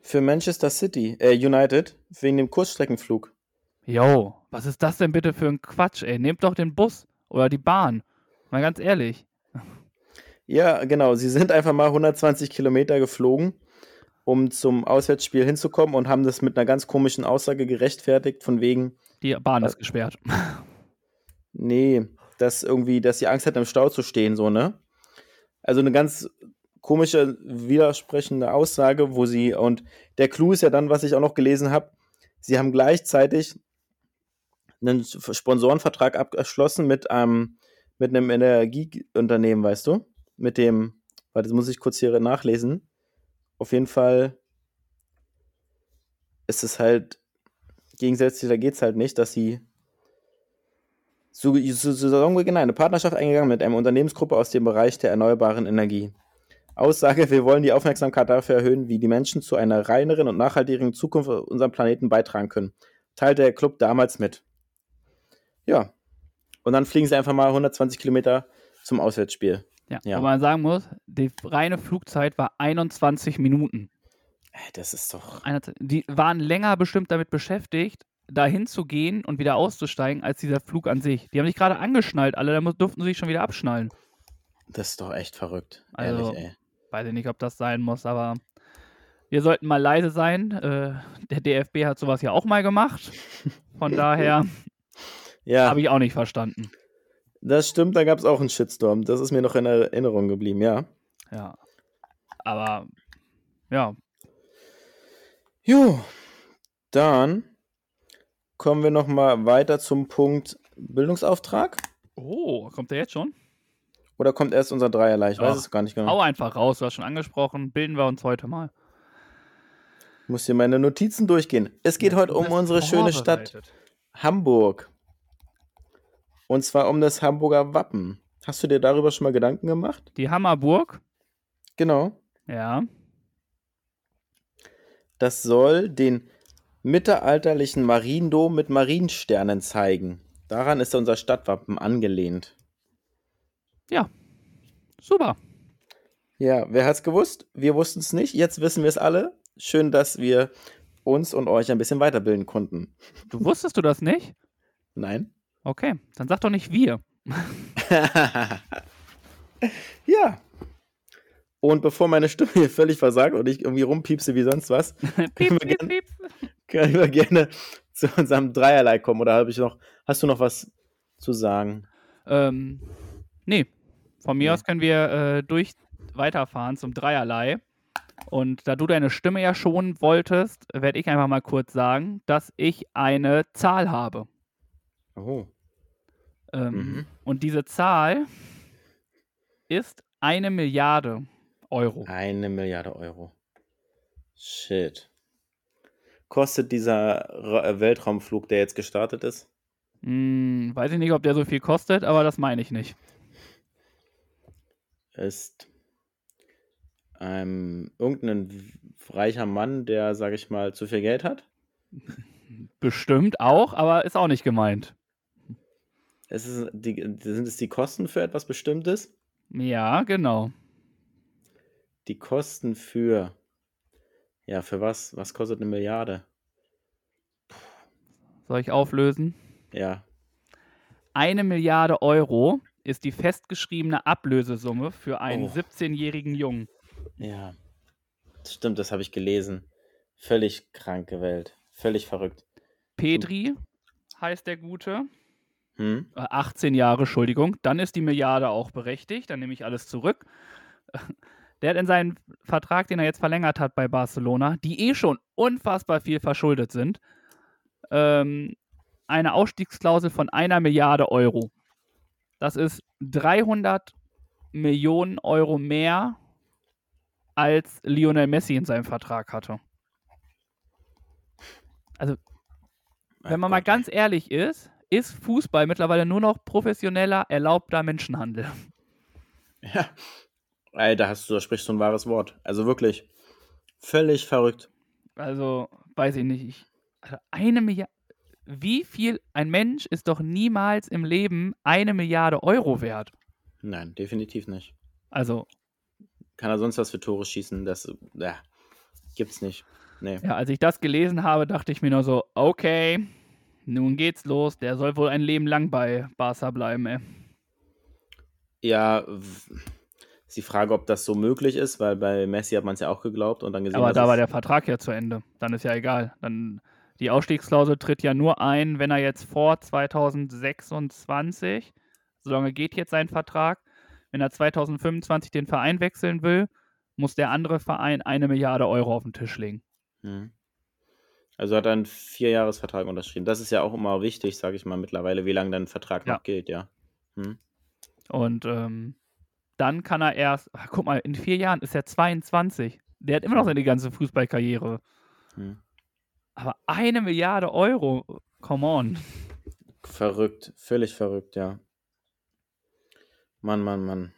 Für Manchester City, äh, United, wegen dem Kurzstreckenflug. Yo, was ist das denn bitte für ein Quatsch, ey? Nehmt doch den Bus oder die Bahn. Mal ganz ehrlich. Ja, genau. Sie sind einfach mal 120 Kilometer geflogen, um zum Auswärtsspiel hinzukommen und haben das mit einer ganz komischen Aussage gerechtfertigt, von wegen, Die Bahn Äh, ist gesperrt. nee, dass irgendwie, dass sie Angst hat, im Stau zu stehen, so, ne? Also eine ganz komische, widersprechende Aussage, wo sie, und der Clou ist ja dann, was ich auch noch gelesen habe, sie haben gleichzeitig einen Sponsorenvertrag abgeschlossen mit einem, mit einem Energieunternehmen, weißt du? Mit dem, warte, das muss ich kurz hier nachlesen. Auf jeden Fall ist es halt gegensätzlich, da geht es halt nicht, dass sie sagen wir genau, eine Partnerschaft eingegangen mit einer Unternehmensgruppe aus dem Bereich der erneuerbaren Energie. Aussage, wir wollen die Aufmerksamkeit dafür erhöhen, wie die Menschen zu einer reineren und nachhaltigeren Zukunft auf unserem Planeten beitragen können. Teilte der Club damals mit. Ja. Und dann fliegen sie einfach mal 120 Kilometer zum Auswärtsspiel. Ja, Ja. wo man sagen muss, die reine Flugzeit war 21 Minuten. Das ist doch. 21 Die waren länger bestimmt damit beschäftigt, dahin zu gehen und wieder auszusteigen, als dieser Flug an sich. Die haben sich gerade angeschnallt, alle, da durften sie sich schon wieder abschnallen. Das ist doch echt verrückt. Also- Ehrlich, ey. Weiß ich nicht, ob das sein muss, aber wir sollten mal leise sein. Äh, der DFB hat sowas ja auch mal gemacht. Von daher Ja, habe ich auch nicht verstanden. Das stimmt, da gab es auch einen Shitstorm. Das ist mir noch in Erinnerung geblieben, ja. Ja. Aber ja, Jo, dann kommen wir noch mal weiter zum Punkt Bildungsauftrag. Oh, kommt der jetzt schon? Oder kommt erst unser Dreierlei? Ich weiß Ach, es gar nicht genau. Hau einfach raus, du hast schon angesprochen. Bilden wir uns heute mal. Ich muss hier meine Notizen durchgehen. Es geht heute um unsere schöne Stadt. Hamburg. Und zwar um das Hamburger Wappen. Hast du dir darüber schon mal Gedanken gemacht? Die Hammerburg. Genau. Ja. Das soll den mittelalterlichen Mariendom mit Mariensternen zeigen. Daran ist unser Stadtwappen angelehnt. Super. Ja, wer hat's gewusst? Wir wussten es nicht. Jetzt wissen wir es alle. Schön, dass wir uns und euch ein bisschen weiterbilden konnten. Du wusstest du das nicht? Nein? Okay, dann sag doch nicht wir. ja. Und bevor meine Stimme hier völlig versagt und ich irgendwie rumpiepse wie sonst was, piep, piep, gern- piep. können wir gerne zu unserem Dreierlei kommen. Oder habe ich noch, hast du noch was zu sagen? Ähm, nee. Von mir Nee. aus können wir äh, durch weiterfahren zum Dreierlei. Und da du deine Stimme ja schonen wolltest, werde ich einfach mal kurz sagen, dass ich eine Zahl habe. Oh. Ähm, Mhm. Und diese Zahl ist eine Milliarde Euro. Eine Milliarde Euro. Shit. Kostet dieser äh, Weltraumflug, der jetzt gestartet ist? Hm, weiß ich nicht, ob der so viel kostet, aber das meine ich nicht. Ist ähm, irgendein reicher Mann, der, sag ich mal, zu viel Geld hat? Bestimmt auch, aber ist auch nicht gemeint. Es ist die, sind es die Kosten für etwas Bestimmtes? Ja, genau. Die Kosten für. Ja, für was? Was kostet eine Milliarde? Soll ich auflösen? Ja. Eine Milliarde Euro ist die festgeschriebene Ablösesumme für einen Oh. 17-jährigen Jungen. Ja. Stimmt, das habe ich gelesen. Völlig kranke Welt. Völlig verrückt. Petri heißt der Gute. Hm? Äh, 18 Jahre, Entschuldigung. Dann ist die Milliarde auch berechtigt. Dann nehme ich alles zurück. Der hat in seinen Vertrag, den er jetzt verlängert hat bei Barcelona, die eh schon unfassbar viel verschuldet sind, ähm, eine Ausstiegsklausel von einer Milliarde Euro. Das ist 300 Millionen Euro mehr, als Lionel Messi in seinem Vertrag hatte. Also, wenn man mal ganz ehrlich ist, ist Fußball mittlerweile nur noch professioneller, erlaubter Menschenhandel. Ja. Ey, da hast du, da sprichst du ein wahres Wort. Also wirklich. Völlig verrückt. Also, weiß ich nicht. Ich, also eine Milliarde. Wie viel ein Mensch ist doch niemals im Leben eine Milliarde Euro wert? Nein, definitiv nicht. Also, Kann er sonst was für Tore schießen? Das ja, gibt's nicht. Nee. ja, als ich das gelesen habe, dachte ich mir nur so, okay, nun geht's los. Der soll wohl ein Leben lang bei Barca bleiben, ey. Ja, ist die Frage, ob das so möglich ist, weil bei Messi hat man es ja auch geglaubt und dann gesehen, Aber da war der Vertrag ja zu Ende. Dann ist ja egal. Dann die Ausstiegsklausel tritt ja nur ein, wenn er jetzt vor 2026, solange geht jetzt sein Vertrag, wenn er 2025 den Verein wechseln will, muss der andere Verein eine Milliarde Euro auf den Tisch legen. Mhm. Also hat er einen Vierjahresvertrag unterschrieben. Das ist ja auch immer wichtig, sage ich mal, mittlerweile, wie lange dein Vertrag Ja. noch gilt, ja. Mhm. Und ähm, dann kann er erst, ach, guck mal, in vier Jahren ist er 22. Der hat immer noch seine ganze Fußballkarriere. Mhm. Aber eine Milliarde Euro, come on. Verrückt, völlig verrückt, ja. Mann, Mann, Mann.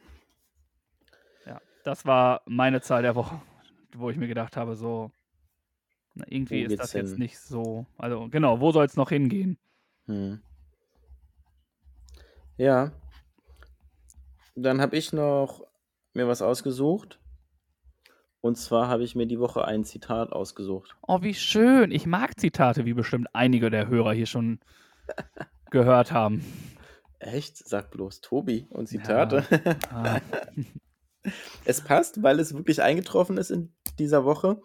Ja, das war meine Zahl der Woche, wo ich mir gedacht habe, so, na, irgendwie ist das jetzt hin? nicht so. Also, genau, wo soll es noch hingehen? Hm. Ja. Dann habe ich noch mir was ausgesucht. Und zwar habe ich mir die Woche ein Zitat ausgesucht. Oh, wie schön. Ich mag Zitate, wie bestimmt einige der Hörer hier schon gehört haben. Echt? Sag bloß Tobi und Zitate. Ah, Es passt, weil es wirklich eingetroffen ist in dieser Woche.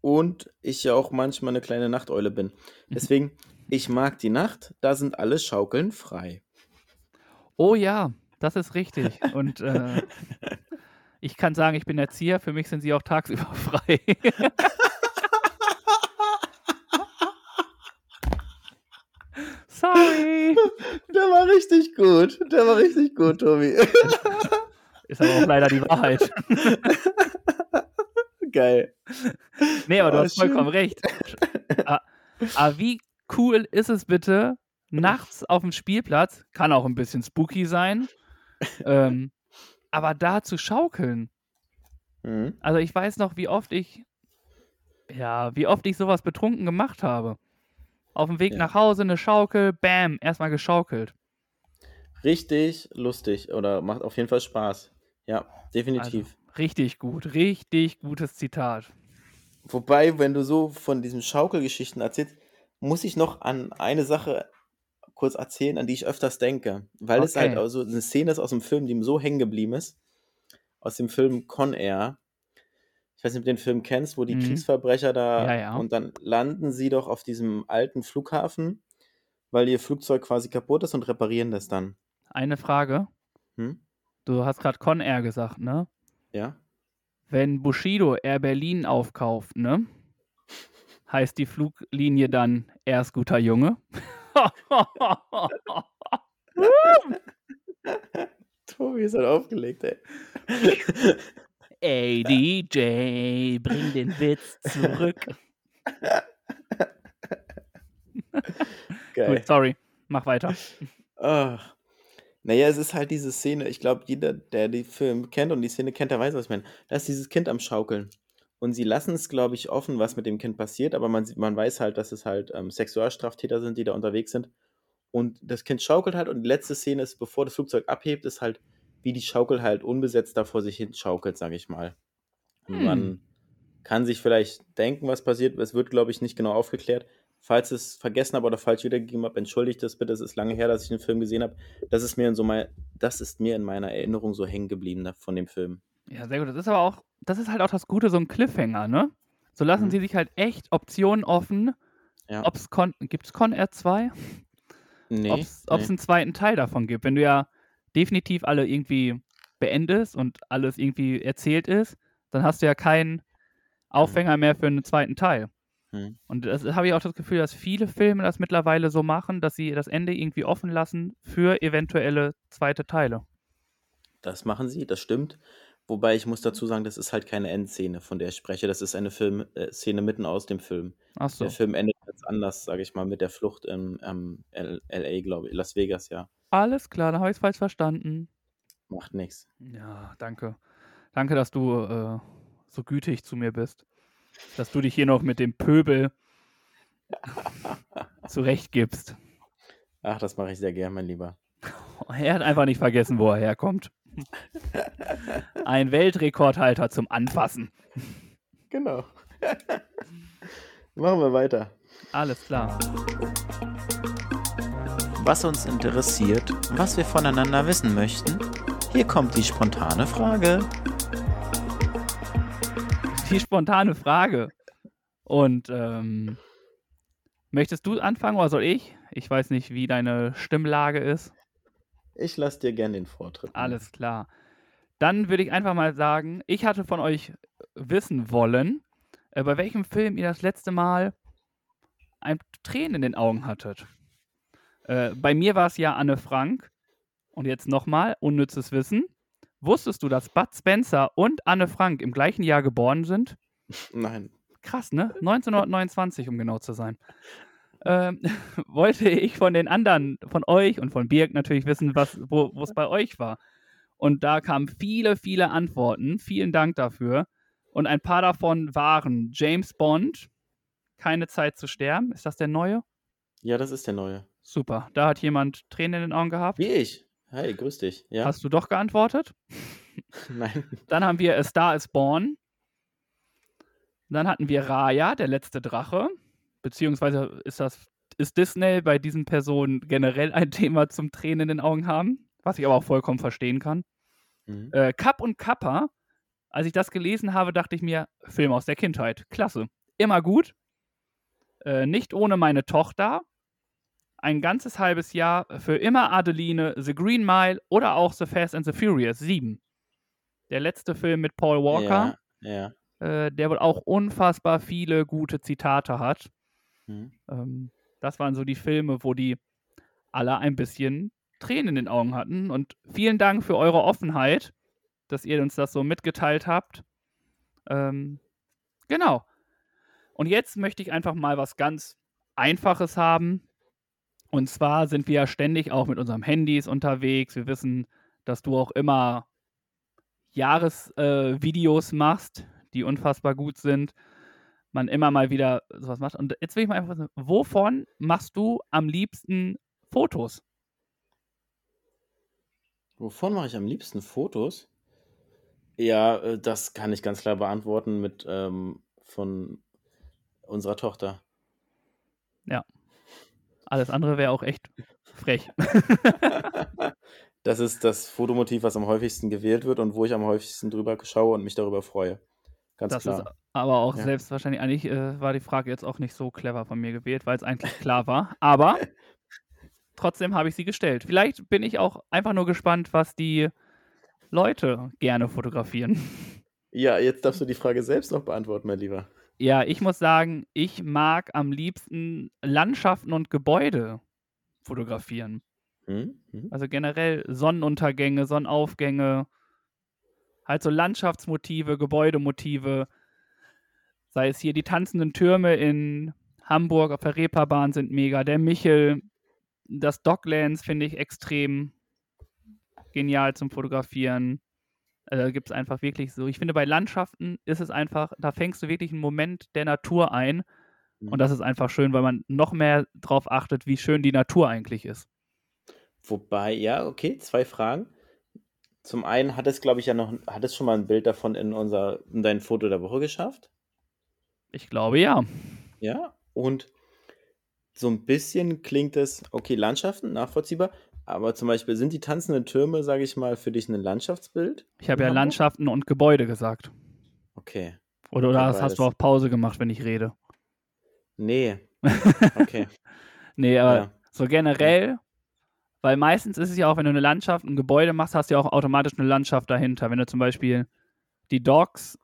Und ich ja auch manchmal eine kleine Nachteule bin. Deswegen, ich mag die Nacht, da sind alle Schaukeln frei. oh ja, das ist richtig. Und äh, ich kann sagen, ich bin Erzieher, für mich sind sie auch tagsüber frei. Sorry. Der war richtig gut. Der war richtig gut, Tobi. Ist aber auch leider die Wahrheit. Geil. Nee, aber du Oh, hast vollkommen schön. recht. Aber, aber wie cool ist es bitte, nachts auf dem Spielplatz, kann auch ein bisschen spooky sein, ähm, aber da zu schaukeln. Mhm. Also ich weiß noch, wie oft ich, ja, wie oft ich sowas betrunken gemacht habe. Auf dem Weg Ja. nach Hause eine Schaukel, bam, erstmal geschaukelt. Richtig lustig oder macht auf jeden Fall Spaß. Ja, definitiv. Also, richtig gut, richtig gutes Zitat. Wobei, wenn du so von diesen Schaukelgeschichten erzählst, muss ich noch an eine Sache kurz erzählen, an die ich öfters denke. Weil es Okay. halt also eine Szene ist aus dem Film, die mir so hängen geblieben ist. Aus dem Film Con Air. Ich weiß nicht, ob du den Film kennst, wo die Mhm. Kriegsverbrecher da Ja, ja. und dann landen sie doch auf diesem alten Flughafen, weil ihr Flugzeug quasi kaputt ist und reparieren das dann. Eine Frage. Hm? Du hast gerade Con Air gesagt, ne? Ja? wenn Bushido Air Berlin aufkauft, ne? Heißt die Fluglinie dann erst guter Junge? Tobi ist halt aufgelegt, ey. Ey, DJ, bring den Witz zurück. Geil. Gut, sorry, mach weiter. Ach. Naja, es ist halt diese Szene, ich glaube, jeder, der den Film kennt und die Szene kennt, der weiß, was ich meine. Da ist dieses Kind am Schaukeln. Und sie lassen es, glaube ich, offen, was mit dem Kind passiert, aber man, sieht- man weiß halt, dass es halt ähm, Sexualstraftäter sind, die da unterwegs sind. Und das Kind schaukelt halt und die letzte Szene ist, bevor das Flugzeug abhebt, ist halt, wie die Schaukel halt unbesetzt da vor sich hin schaukelt, sage ich mal. Hm. man kann sich vielleicht denken, was passiert. Es wird, glaube ich, nicht genau aufgeklärt. Falls ich es vergessen habe oder falsch wiedergegeben habe, entschuldigt das bitte. Es ist lange her, dass ich den Film gesehen habe. Das ist mir in so mein, das ist mir in meiner Erinnerung so hängen geblieben von dem Film. Ja, sehr gut. Das ist aber auch, das ist halt auch das Gute, so ein Cliffhanger, ne? So lassen Mhm. sie sich halt echt Optionen offen. Ja. Ob's Con, gibt's Con Air 2? Nee. Ob es einen zweiten Teil davon gibt. Wenn du ja definitiv alle irgendwie beendest und alles irgendwie erzählt ist, dann hast du ja keinen Aufhänger mehr für einen zweiten Teil. Hm. Und das habe ich auch das Gefühl, dass viele Filme das mittlerweile so machen, dass sie das Ende irgendwie offen lassen für eventuelle zweite Teile. Das machen sie, das stimmt. Wobei ich muss dazu sagen, das ist halt keine Endszene, von der ich spreche. Das ist eine Film, äh, Szene mitten aus dem Film. Ach so. Der Film endet ganz anders, sage ich mal, mit der Flucht im ähm, LA, glaube ich. Las Vegas, ja. Alles klar, dann habe ich es falsch verstanden. Macht nichts. Ja, danke. Danke, dass du äh, so gütig zu mir bist. Dass du dich hier noch mit dem Pöbel zurechtgibst. Ach, das mache ich sehr gern, mein Lieber. Er hat einfach nicht vergessen, wo er herkommt. Ein Weltrekordhalter zum Anfassen. Genau. Machen wir weiter. Alles klar. was uns interessiert, was wir voneinander wissen möchten. Hier kommt die spontane Frage. Die spontane Frage. Und ähm, möchtest du anfangen oder soll ich? Ich weiß nicht, wie deine Stimmlage ist. Ich lasse dir gern den Vortritt. Alles klar. Dann würde ich einfach mal sagen, ich hatte von euch wissen wollen, äh, bei welchem Film ihr das letzte Mal ein Tränen in den Augen hattet. Äh, bei mir war es ja Anne Frank. Und jetzt nochmal, unnützes Wissen. Wusstest du, dass Bud Spencer und Anne Frank im gleichen Jahr geboren sind? Nein. Krass, ne? 1929, um genau zu sein. Ähm, wollte ich von den anderen, von euch und von Birg natürlich wissen, was, wo wo es bei euch war. Und da kamen viele, viele Antworten. Vielen Dank dafür. Und ein paar davon waren James Bond, Keine Zeit zu sterben. Ist das der neue? Ja, das ist der neue. Super. Da hat jemand Tränen in den Augen gehabt. Wie ich. Hi, grüß dich. Ja? Hast du doch geantwortet? Nein. Dann haben wir A Star is Born. Dann hatten wir Raya, der letzte Drache. Beziehungsweise ist das ist Disney bei diesen Personen generell ein Thema zum Tränen in den Augen haben, was ich aber auch vollkommen verstehen kann. Mhm. Äh, Kapp und Kappa, als ich das gelesen habe, dachte ich mir, Film aus der Kindheit, klasse, immer gut. Äh, nicht ohne meine Tochter, ein ganzes halbes Jahr für immer Adeline, The Green Mile oder auch The Fast and the Furious 7. Der letzte Film mit Paul Walker, Ja, ja. äh, der wohl auch unfassbar viele gute Zitate hat. Mhm. Ähm, das waren so die Filme, wo die alle ein bisschen Tränen in den Augen hatten. Und vielen Dank für eure Offenheit, dass ihr uns das so mitgeteilt habt. Ähm, genau. Und jetzt möchte ich einfach mal was ganz Einfaches haben. Und zwar sind wir ja ständig auch mit unserem Handys unterwegs. Wir wissen, dass du auch immer Jahresvideos äh, machst, die unfassbar gut sind. Man immer mal wieder sowas macht. Und jetzt will ich mal einfach wissen, wovon machst du am liebsten Fotos? Wovon mache ich am liebsten Fotos? Ja, äh, das kann ich ganz klar beantworten mit ähm, von unserer Tochter. Alles andere wäre auch echt frech. Das ist das Fotomotiv, was am häufigsten gewählt wird und wo ich am häufigsten drüber schaue und mich darüber freue. Ganz Das klar. ist aber auch Ja. selbst wahrscheinlich, eigentlich äh, war die Frage jetzt auch nicht so clever von mir gewählt, weil es eigentlich klar war. Aber trotzdem habe ich sie gestellt. Vielleicht bin ich auch einfach nur gespannt, was die Leute gerne fotografieren. Ja, jetzt darfst du die Frage selbst noch beantworten, mein Lieber. Ja, ich muss sagen, ich mag am liebsten Landschaften und Gebäude fotografieren. Hm? Hm? Also generell Sonnenuntergänge, Sonnenaufgänge, halt so Landschaftsmotive, Gebäudemotive. Sei es hier die tanzenden Türme in Hamburg auf der Reeperbahn sind mega. Der Michel, das Docklands finde ich extrem genial zum Fotografieren. Also da gibt es einfach wirklich so. Ich finde, bei Landschaften ist es einfach, da fängst du wirklich einen Moment der Natur ein. Und das ist einfach schön, weil man noch mehr darauf achtet, wie schön die Natur eigentlich ist. Wobei, ja, okay, zwei Fragen. Zum einen hat es, glaube ich, ja noch, hat es schon mal ein Bild davon in unser, in dein Foto der Woche geschafft? Ich glaube ja. Ja, und so ein bisschen klingt es, okay, Landschaften, nachvollziehbar, aber zum Beispiel sind die tanzenden Türme, sage ich mal, für dich ein Landschaftsbild? Ich habe ja Hamburg? Landschaften und Gebäude gesagt. Okay. Oder, oder hast, hast du auch Pause gemacht, wenn ich rede? Nee. Okay. Nee, aber Ja. so generell, weil meistens ist es ja auch, wenn du eine Landschaft, ein Gebäude machst, hast du ja auch automatisch eine Landschaft dahinter. Wenn du zum Beispiel die Docks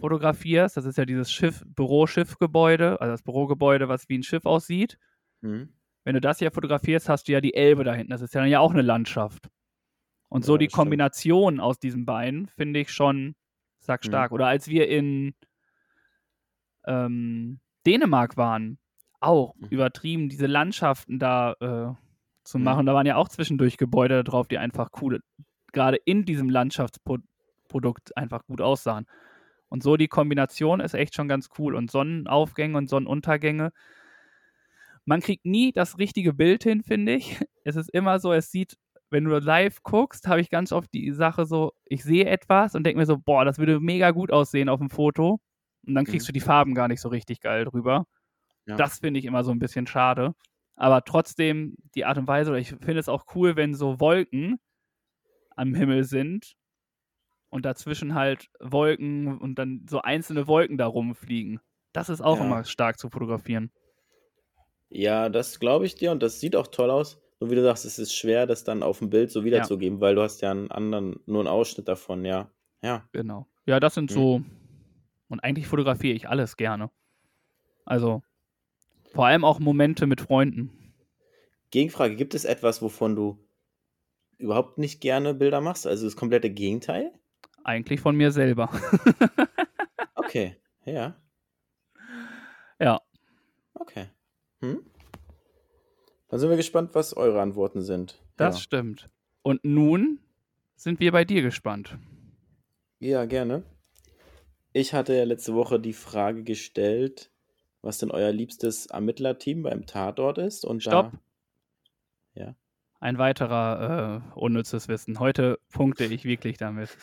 fotografierst, das ist ja dieses Schiff, Büroschiffgebäude, also das Bürogebäude, was wie ein Schiff aussieht. Hm? Wenn du das hier fotografierst, hast du ja die Elbe da hinten. Das ist ja dann ja auch eine Landschaft. Und so Ja, die das stimmt. Kombination aus diesen beiden finde ich schon sackstark. Oder als wir in ähm, Dänemark waren, auch Mhm. übertrieben, diese Landschaften da äh, zu Mhm. machen. Da waren ja auch zwischendurch Gebäude drauf, die einfach cool, gerade in diesem Landschaftsprodukt einfach gut aussahen. Und so die Kombination ist echt schon ganz cool. Und Sonnenaufgänge und Sonnenuntergänge. Man kriegt nie das richtige Bild hin, finde ich. Es ist immer so, es sieht, wenn du live guckst, habe ich ganz oft die Sache so, ich sehe etwas und denke mir so, boah, das würde mega gut aussehen auf dem Foto. Und dann kriegst Mhm. du die Farben gar nicht so richtig geil drüber. Ja. Das finde ich immer so ein bisschen schade. Aber trotzdem die Art und Weise, oder ich finde es auch cool, wenn so Wolken am Himmel sind und dazwischen halt Wolken und dann so einzelne Wolken da rumfliegen. Das ist auch Ja. immer stark zu fotografieren. Ja, das glaube ich dir und das sieht auch toll aus. Nur wie du sagst, es ist schwer, das dann auf dem Bild so wiederzugeben, weil du hast ja einen anderen, nur einen Ausschnitt davon, ja. Ja. Genau. Ja, das sind Mhm. so. Und eigentlich fotografiere ich alles gerne. Also vor allem auch Momente mit Freunden. Gegenfrage, gibt es etwas, wovon du überhaupt nicht gerne Bilder machst? Also das komplette Gegenteil? Eigentlich von mir selber. Okay, ja, ja. okay. Hm? Dann sind wir gespannt, was eure Antworten sind. Das ja. stimmt. Und nun sind wir bei dir gespannt. Ja, gerne. Ich hatte ja letzte Woche die Frage gestellt, was denn euer liebstes Ermittlerteam beim Tatort ist. Und Stopp. da. Ja. Ein weiterer äh, unnützes Wissen. Heute punkte ich wirklich damit.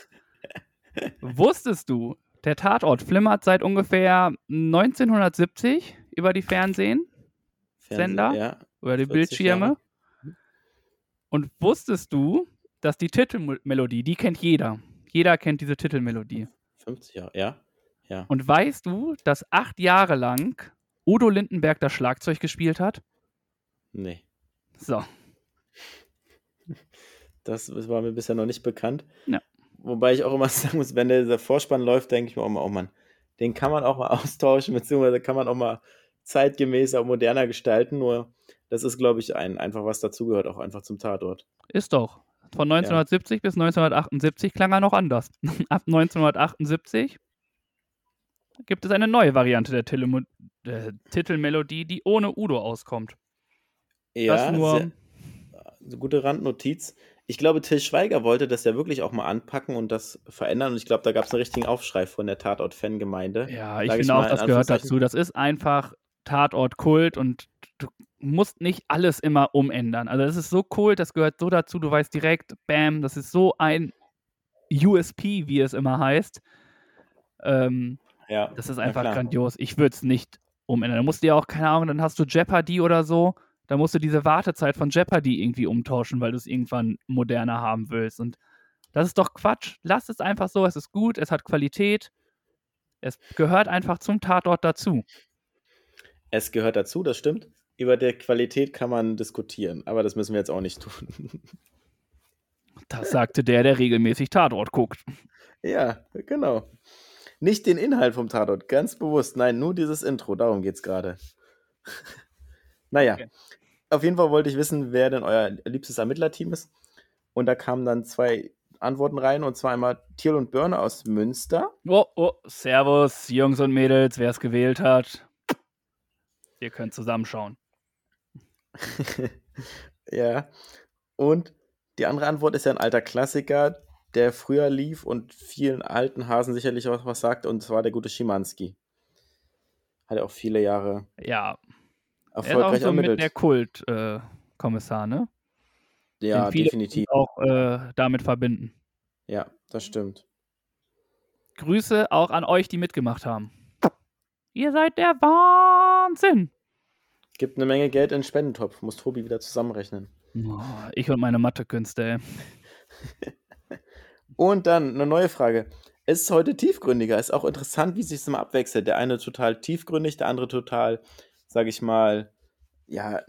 Wusstest du, der Tatort flimmert seit ungefähr 1970 über die Fernsehen, Fernsehen, Sender? Ja. über die 40 Bildschirme? Jahre. Und wusstest du, dass die Titelmelodie, die kennt jeder. Jeder kennt diese Titelmelodie. 50 Jahre, ja. Ja. Und weißt du, dass acht Jahre lang Udo Lindenberg das Schlagzeug gespielt hat? Nee. So. Das war mir bisher noch nicht bekannt. Ja. Wobei ich auch immer sagen muss, wenn der Vorspann läuft, denke ich mir auch mal, oh Mann, den kann man auch mal austauschen, beziehungsweise kann man auch mal zeitgemäßer, moderner gestalten. Nur das ist, glaube ich, ein, einfach was dazugehört, auch einfach zum Tatort. Ist doch. Von 1970 bis 1978 klang er noch anders. Ab 1978 gibt es eine neue Variante der Tele äh, Titelmelodie, die ohne Udo auskommt. Ja, nur- sehr, also gute Randnotiz. Ich glaube, Till Schweiger wollte das ja wirklich auch mal anpacken und das verändern. Und ich glaube, da gab es einen richtigen Aufschrei von der Tatort-Fangemeinde. Ja, ich Sag finde auch, das gehört dazu. Das ist einfach Tatort-Kult und du musst nicht alles immer umändern. Also das ist so cool, das gehört so dazu, du weißt direkt, bam, das ist so ein USP, wie es immer heißt. Ähm, Ja, das ist einfach grandios. Ich würde es nicht umändern. Da musst du ja auch, keine Ahnung, dann hast du Jeopardy oder so. Da musst du diese Wartezeit von Jeopardy irgendwie umtauschen, weil du es irgendwann moderner haben willst. Und das ist doch Quatsch. Lass es einfach so. Es ist gut, es hat Qualität. Es gehört einfach zum Tatort dazu. Es gehört dazu, das stimmt. Über der Qualität kann man diskutieren, aber das müssen wir jetzt auch nicht tun. Das sagte der, der regelmäßig Tatort guckt. Ja, genau. Nicht den Inhalt vom Tatort, ganz bewusst. Nein, nur dieses Intro, darum geht's gerade. naja, Okay. auf jeden Fall wollte ich wissen, wer denn euer liebstes Ermittlerteam ist. Und da kamen dann zwei Antworten rein, und zwar einmal Thiel und Börne aus Münster. Oh, oh, Servus, Jungs und Mädels, wer es gewählt hat. Ihr könnt zusammenschauen. ja. Und die andere Antwort ist ja ein alter Klassiker, der früher lief und vielen alten Hasen sicherlich auch was sagt, und zwar der gute Schimanski. Hat er auch viele Jahre Ja, er ist auch erfolgreich so mit ermittelt. der Kult-Kommissar, ne? ja, definitiv. Auch äh, damit verbinden. Ja, das stimmt. Grüße auch an euch, die mitgemacht haben. Ihr seid der Wahnsinn. Gibt eine Menge Geld in den Spendentopf, muss Tobi wieder zusammenrechnen. Oh, ich und meine Mathekünste, ey. Und dann eine neue Frage. Es ist heute tiefgründiger. Ist auch interessant, wie sich es immer abwechselt. Der eine total tiefgründig, der andere total, sag ich mal, ja,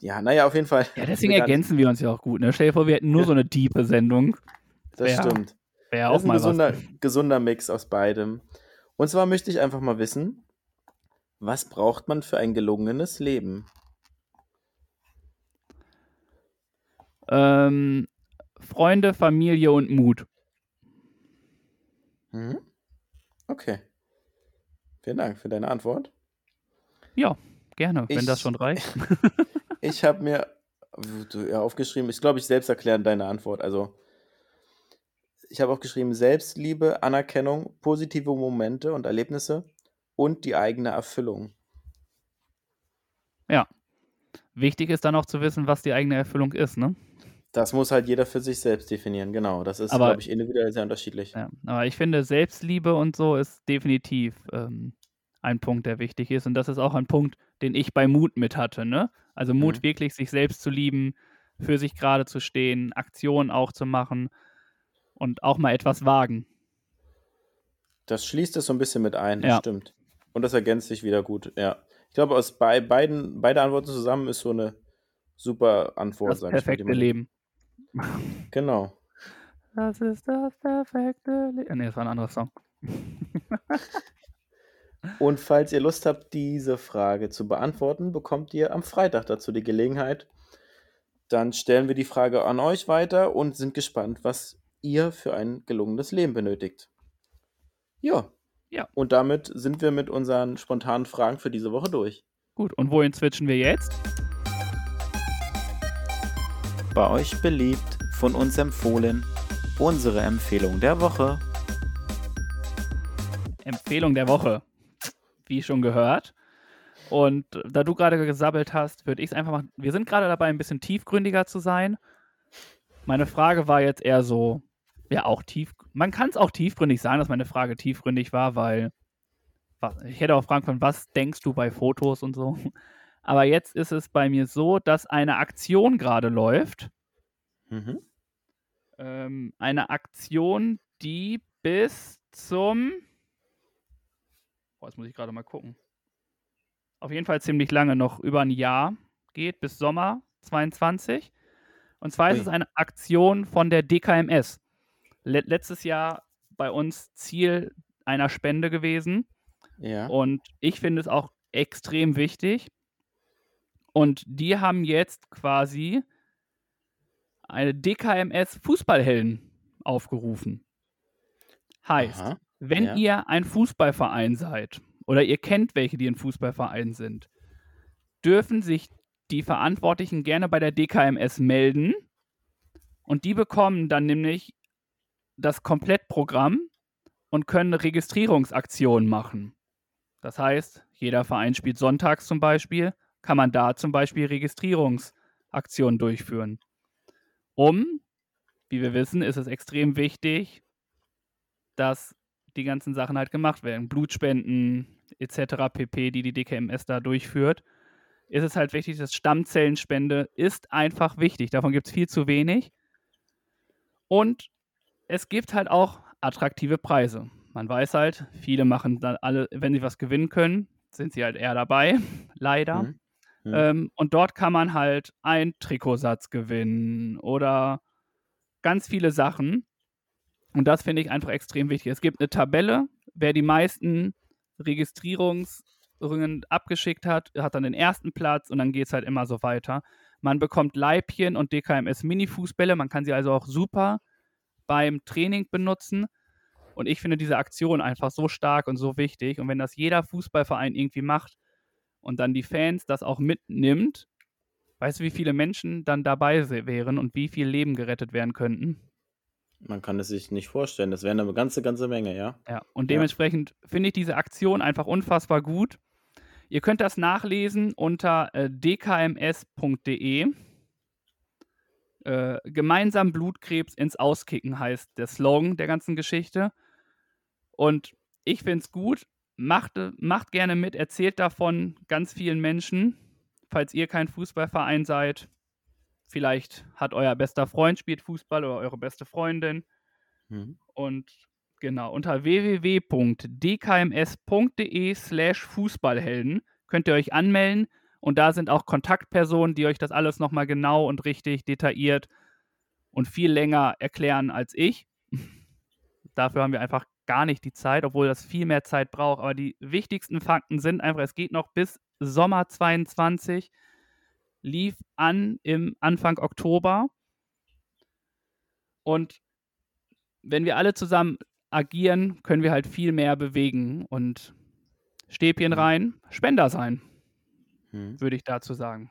ja, naja, auf jeden Fall. Ja, deswegen ergänzen wir uns ja auch gut, ne? Stell dir vor, wir hätten nur so eine tiefe Sendung. Das Ja, stimmt. Wäre Das auch ist ein mal gesunder, was. gesunder Mix aus beidem. Und zwar möchte ich einfach mal wissen, was braucht man für ein gelungenes Leben? Ähm, Freunde, Familie und Mut. Mhm. Okay. Vielen Dank für deine Antwort. Ja, gerne, wenn das Ich- schon reicht. Ich habe mir aufgeschrieben, ich glaube, ich selbst erklären deine Antwort. Also, ich habe aufgeschrieben, Selbstliebe, Anerkennung, positive Momente und Erlebnisse und die eigene Erfüllung. Wichtig ist dann auch zu wissen, was die eigene Erfüllung ist, ne? Das muss halt jeder für sich selbst definieren, genau. Das ist, glaube ich, individuell sehr unterschiedlich. Ja, aber ich finde, Selbstliebe und so ist definitiv ähm, ein Punkt, der wichtig ist. Und das ist auch ein Punkt, den ich bei Mut mit hatte. Ne? Also Mut, Mhm. wirklich sich selbst zu lieben, für sich gerade zu stehen, Aktionen auch zu machen und auch mal etwas wagen. Das schließt es so ein bisschen mit ein, das Ja. stimmt. Und das ergänzt sich wieder gut, ja. Ich glaube, aus bei, beiden, beide Antworten zusammen ist so eine super Antwort, Das mal. perfekte man- Leben. Genau. Das ist das perfekte Leben. Nee, das war ein anderer Song. Und falls ihr Lust habt, diese Frage zu beantworten, bekommt ihr am Freitag dazu die Gelegenheit. Dann stellen wir die Frage an euch weiter und sind gespannt, was ihr für ein gelungenes Leben benötigt. Ja. Ja. Und damit sind wir mit unseren spontanen Fragen für diese Woche durch. Gut, und wohin switchen wir jetzt? Bei euch beliebt, von uns empfohlen, unsere Empfehlung der Woche. Empfehlung der Woche. Wie schon gehört. Und da du gerade gesabbelt hast, würde ich es einfach machen. Wir sind gerade dabei, ein bisschen tiefgründiger zu sein. Meine Frage war jetzt eher so, ja, auch tief. Man kann es auch tiefgründig sagen, dass meine Frage tiefgründig war, weil ich hätte auch fragen können, was denkst du bei Fotos und so. Aber jetzt ist es bei mir so, dass eine Aktion gerade läuft. Mhm. Ähm, eine Aktion, die bis zum. Boah, jetzt muss ich gerade mal gucken. Auf jeden Fall ziemlich lange, noch über ein Jahr geht, bis Sommer 22. Und zwar ist Ui. es eine Aktion von der DKMS. Le letztes Jahr bei uns Ziel einer Spende gewesen. Ja. Und ich finde es auch extrem wichtig. Und die haben jetzt quasi eine DKMS Fußballhelden aufgerufen. Heißt, Aha. wenn ja. ihr ein Fußballverein seid oder ihr kennt welche, die ein Fußballverein sind, dürfen sich die Verantwortlichen gerne bei der DKMS melden und die bekommen dann nämlich das Komplettprogramm und können eine Registrierungsaktion machen. Das heißt, jeder Verein spielt sonntags zum Beispiel, kann man da zum Beispiel Registrierungsaktionen durchführen. Um, wie wir wissen, ist es extrem wichtig, dass die ganzen Sachen halt gemacht werden. Blutspenden etc. pp, die die DKMS da durchführt. Ist es halt wichtig, dass Stammzellenspende ist einfach wichtig. Davon gibt es viel zu wenig. Und es gibt halt auch attraktive Preise. Man weiß halt, viele machen dann alle, wenn sie was gewinnen können, sind sie halt eher dabei, leider. Mhm. Mhm. Ähm, und dort kann man halt einen Trikotsatz gewinnen oder ganz viele Sachen. Und das finde ich einfach extrem wichtig. Es gibt eine Tabelle, wer die meisten Registrierungen abgeschickt hat, hat dann den ersten Platz und dann geht es halt immer so weiter. Man bekommt Leibchen und DKMS Mini-Fußbälle. Man kann sie also auch super beim Training benutzen. Und ich finde diese Aktion einfach so stark und so wichtig. Und wenn das jeder Fußballverein irgendwie macht und dann die Fans das auch mitnimmt, weißt du, wie viele Menschen dann dabei wären und wie viel Leben gerettet werden könnten? Man kann es sich nicht vorstellen. Das wäre eine ganze, ganze Menge, ja. Ja, und dementsprechend ja. finde ich diese Aktion einfach unfassbar gut. Ihr könnt das nachlesen unter äh, dkms.de. Äh, gemeinsam Blutkrebs ins Auskicken heißt der Slogan der ganzen Geschichte. Und ich finde es gut. Macht, macht gerne mit, erzählt davon ganz vielen Menschen. Falls ihr kein Fußballverein seid, vielleicht hat euer bester Freund spielt Fußball oder eure beste Freundin. Mhm. Und genau, unter www.dkms.de slash Fußballhelden könnt ihr euch anmelden. Und da sind auch Kontaktpersonen, die euch das alles nochmal genau und richtig detailliert und viel länger erklären als ich. Dafür haben wir einfach gar nicht die Zeit, obwohl das viel mehr Zeit braucht. Aber die wichtigsten Fakten sind einfach, es geht noch bis Sommer 22, lief an im Anfang Oktober. Und wenn wir alle zusammen agieren, können wir halt viel mehr bewegen und Stäbchen rein, Spender sein, hm. würde ich dazu sagen.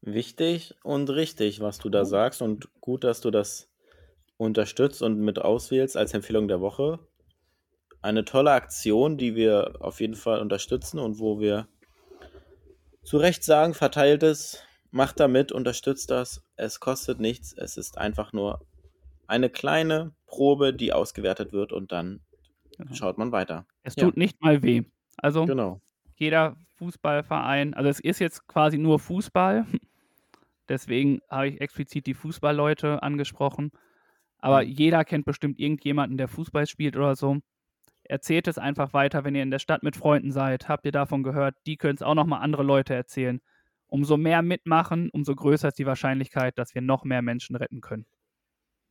Wichtig und richtig, was du da sagst und gut, dass du das unterstützt und mit auswählst als Empfehlung der Woche. Eine tolle Aktion, die wir auf jeden Fall unterstützen und wo wir zu Recht sagen, verteilt es, macht damit, unterstützt das. Es kostet nichts, es ist einfach nur eine kleine Probe, die ausgewertet wird und dann genau. schaut man weiter. Es tut ja. nicht mal weh. Also genau. Jeder Fußballverein, also es ist jetzt quasi nur Fußball. Deswegen habe ich explizit die Fußballleute angesprochen. Aber mhm. jeder kennt bestimmt irgendjemanden, der Fußball spielt oder so. Erzählt es einfach weiter, wenn ihr in der Stadt mit Freunden seid. Habt ihr davon gehört? Die können es auch nochmal andere Leute erzählen. Umso mehr mitmachen, umso größer ist die Wahrscheinlichkeit, dass wir noch mehr Menschen retten können.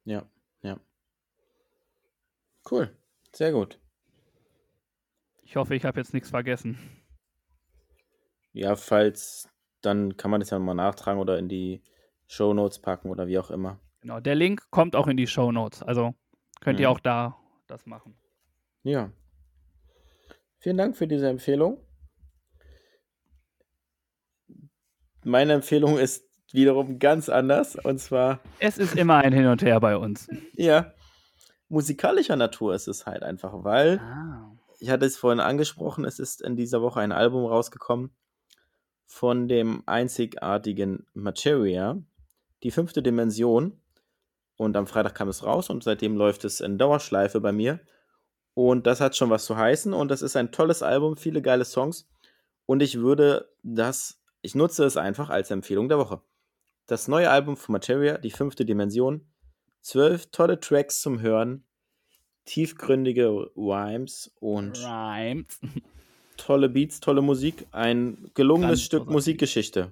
Ja, ja. Cool. Sehr gut. Ich hoffe, ich habe jetzt nichts vergessen. Ja, falls, dann kann man das ja mal nachtragen oder in die Show Notes packen oder wie auch immer. Genau, der Link kommt auch in die Show Notes. Also könnt mhm. ihr auch da das machen. Ja. Vielen Dank für diese Empfehlung. Meine Empfehlung ist wiederum ganz anders und zwar. Es ist immer ein Hin und Her bei uns. Ja. Musikalischer Natur ist es halt einfach, weil ah. ich hatte es vorhin angesprochen, es ist in dieser Woche ein Album rausgekommen von dem einzigartigen Materia, die fünfte Dimension. Und am Freitag kam es raus und seitdem läuft es in Dauerschleife bei mir. Und das hat schon was zu heißen. Und das ist ein tolles Album, viele geile Songs. Und ich würde das, ich nutze es einfach als Empfehlung der Woche. Das neue Album von Materia, die fünfte Dimension. Zwölf tolle Tracks zum Hören, tiefgründige Rhymes und Rhymes. tolle Beats, tolle Musik. Ein gelungenes Ganz Stück Musikgeschichte.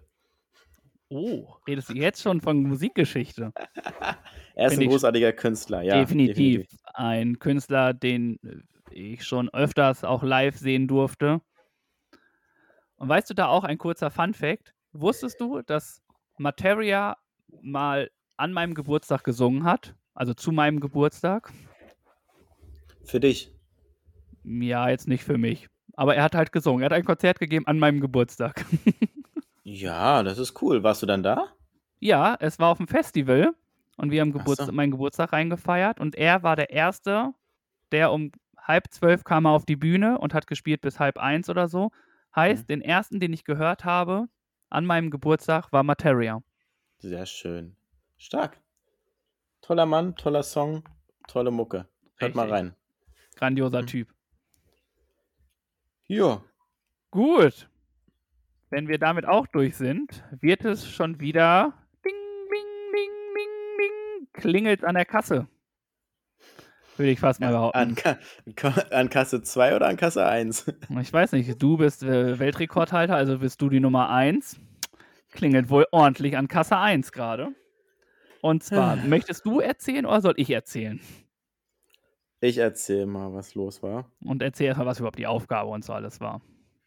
Oh, redest du jetzt schon von Musikgeschichte? er ist Find ein großartiger Künstler, ja. Definitiv. definitiv. Ein Künstler, den ich schon öfters auch live sehen durfte. Und weißt du da auch ein kurzer Fun-Fact? Wusstest du, dass Materia mal an meinem Geburtstag gesungen hat? Also zu meinem Geburtstag? Für dich? Ja, jetzt nicht für mich. Aber er hat halt gesungen. Er hat ein Konzert gegeben an meinem Geburtstag. Ja, das ist cool. Warst du dann da? Ja, es war auf dem Festival und wir haben Geburts so. meinen Geburtstag reingefeiert und er war der Erste, der um halb zwölf kam auf die Bühne und hat gespielt bis halb eins oder so. Heißt, mhm. den ersten, den ich gehört habe an meinem Geburtstag, war Materia. Sehr schön. Stark. Toller Mann, toller Song, tolle Mucke. Hört Richtig. mal rein. Grandioser mhm. Typ. Ja. Gut. Wenn wir damit auch durch sind, wird es schon wieder bing, bing, bing, bing, bing, klingelt an der Kasse. Würde ich fast mal behaupten. An, Ka an Kasse 2 oder an Kasse 1? Ich weiß nicht. Du bist äh, Weltrekordhalter, also bist du die Nummer 1. Klingelt wohl ordentlich an Kasse 1 gerade. Und zwar, möchtest du erzählen oder soll ich erzählen? Ich erzähle mal, was los war. Und erzähl erstmal, was überhaupt die Aufgabe und so alles war.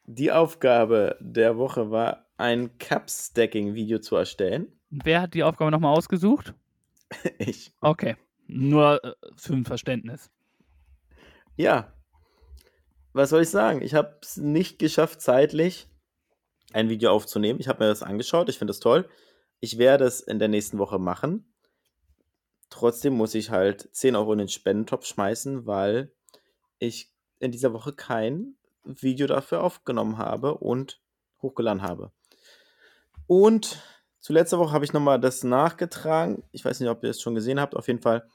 Die Aufgabe der Woche war, ein Cup-Stacking-Video zu erstellen. Wer hat die Aufgabe nochmal ausgesucht? Ich. Okay. Nur äh, für ein Verständnis. Ja. Was soll ich sagen? Ich habe es nicht geschafft, zeitlich ein Video aufzunehmen. Ich habe mir das angeschaut. Ich finde das toll. Ich werde es in der nächsten Woche machen. Trotzdem muss ich halt 10 Euro in den Spendentopf schmeißen, weil ich in dieser Woche kein Video dafür aufgenommen habe und hochgeladen habe. Und zu letzter Woche habe ich nochmal das nachgetragen. Ich weiß nicht, ob ihr es schon gesehen habt. Auf jeden Fall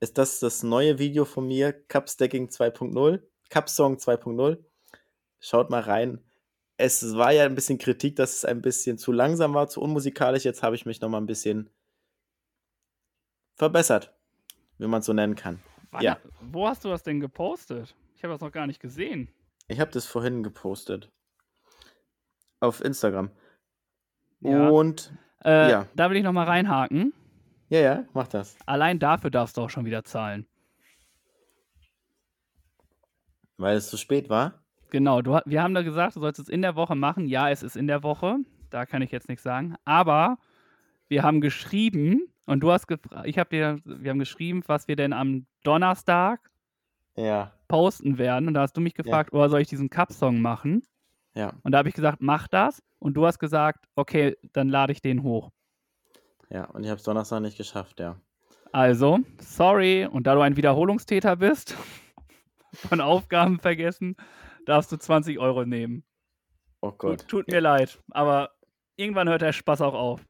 ist das das neue Video von mir, Cup Stacking 2.0, Cup Song 2.0. Schaut mal rein. Es war ja ein bisschen Kritik, dass es ein bisschen zu langsam war, zu unmusikalisch. Jetzt habe ich mich nochmal ein bisschen verbessert, wie man es so nennen kann. Wann, Ja. Wo hast du das denn gepostet? Ich habe das noch gar nicht gesehen. Ich habe das vorhin gepostet. Auf Instagram. Ja. Und Äh, Ja. Da will ich nochmal reinhaken. ja, ja, mach das. Allein dafür darfst du auch schon wieder zahlen. Weil es zu spät war. Genau, du, wir haben da gesagt, du sollst es in der Woche machen. Ja, es ist in der Woche. Da kann ich jetzt nichts sagen. Aber wir haben geschrieben und du hast gefragt, ich habe dir, wir haben geschrieben, was wir denn am Donnerstag Ja, posten werden. Und da hast du mich gefragt, oder soll ich diesen Cup-Song machen? ja, Und da habe ich gesagt, mach das. Und du hast gesagt, okay, dann lade ich den hoch. ja. Und ich habe es Donnerstag nicht geschafft, ja. Also, sorry. Und da du ein Wiederholungstäter bist, von Aufgaben vergessen, darfst du 20 Euro nehmen. Oh Gott. Tut, tut mir leid. Aber irgendwann hört der Spaß auch auf.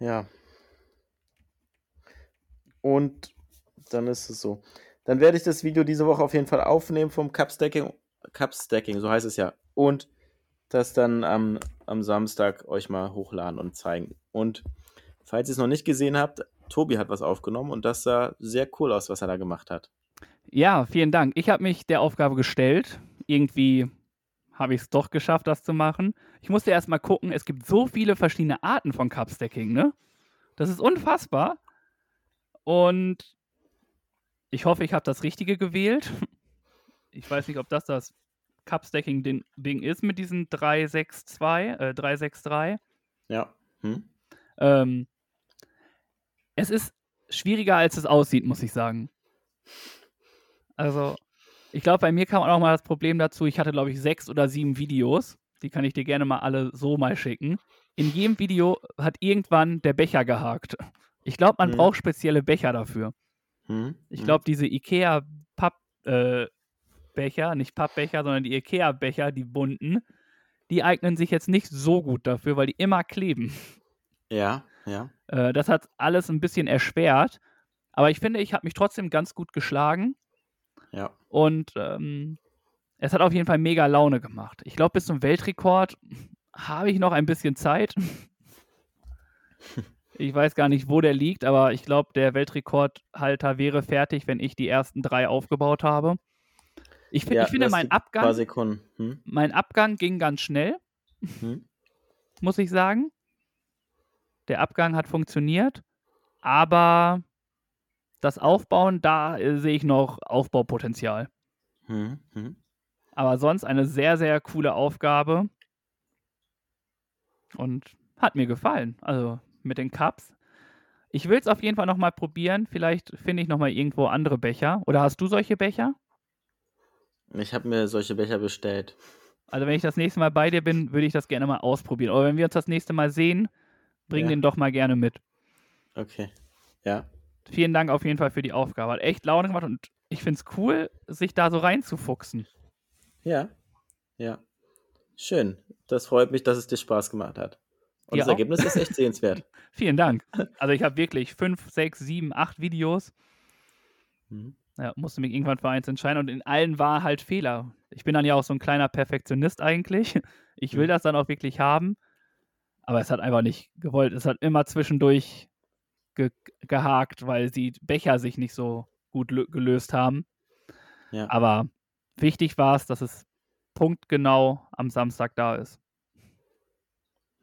Ja. Und dann ist es so. Dann werde ich das Video diese Woche auf jeden Fall aufnehmen vom Cup Stacking. Cup Stacking, so heißt es ja. Und das dann am, am Samstag euch mal hochladen und zeigen. Und falls ihr es noch nicht gesehen habt, Tobi hat was aufgenommen und das sah sehr cool aus, was er da gemacht hat. Ja, vielen Dank. Ich habe mich der Aufgabe gestellt. Irgendwie habe ich es doch geschafft, das zu machen. Ich musste erst mal gucken, es gibt so viele verschiedene Arten von Cup-Stacking, ne? Das ist unfassbar. Und ich hoffe, ich habe das Richtige gewählt. Ich weiß nicht, ob das das Cup-Stacking-Ding Ding ist mit diesen 362, äh, 363. Ja. Hm? Ähm, es ist schwieriger, als es aussieht, muss ich sagen. Also, ich glaube, bei mir kam auch mal das Problem dazu, ich hatte, glaube ich, sechs oder sieben Videos. Die kann ich dir gerne mal alle so mal schicken. In jedem Video hat irgendwann der Becher gehakt. Ich glaube, man Mhm. braucht spezielle Becher dafür. Hm? Ich Hm. glaube, diese IKEA-Pappbecher, nicht Pappbecher, sondern die IKEA-Becher, die bunten, die eignen sich jetzt nicht so gut dafür, weil die immer kleben. Ja, ja. Äh, das hat alles ein bisschen erschwert. Aber ich finde, ich habe mich trotzdem ganz gut geschlagen. Ja. Und ähm, es hat auf jeden Fall mega Laune gemacht. Ich glaube, bis zum Weltrekord habe ich noch ein bisschen Zeit. Ich weiß gar nicht, wo der liegt, aber ich glaube, der Weltrekordhalter wäre fertig, wenn ich die ersten drei aufgebaut habe. Ich, find, ja ich finde, mein Abgang. Hm? mein Abgang ging ganz schnell, Hm? muss ich sagen. Der Abgang hat funktioniert, aber das Aufbauen, da äh, sehe ich noch Aufbaupotenzial. Hm? Hm? Aber sonst eine sehr, sehr coole Aufgabe. Und hat mir gefallen. Also mit den Cups. Ich will es auf jeden Fall nochmal probieren. Vielleicht finde ich nochmal irgendwo andere Becher. Oder hast du solche Becher? Ich habe mir solche Becher bestellt. Also wenn ich das nächste Mal bei dir bin, würde ich das gerne mal ausprobieren. Oder wenn wir uns das nächste Mal sehen, bring Ja. den doch mal gerne mit. Okay. Ja. Vielen Dank auf jeden Fall für die Aufgabe. Hat echt Laune gemacht und ich finde es cool, sich da so reinzufuchsen. Ja. Ja. Schön. Das freut mich, dass es dir Spaß gemacht hat. Und Dir das auch? Ergebnis ist echt sehenswert. Vielen Dank. Also ich habe wirklich fünf, sechs, sieben, acht Videos. Mhm. Ja, musste mich irgendwann für eins entscheiden und in allen war halt Fehler. Ich bin dann ja auch so ein kleiner Perfektionist eigentlich. Ich will Mhm. das dann auch wirklich haben, aber es hat einfach nicht gewollt. Es hat immer zwischendurch ge gehakt, weil die Becher sich nicht so gut lö- gelöst haben. Ja. Aber wichtig war es, dass es punktgenau am Samstag da ist.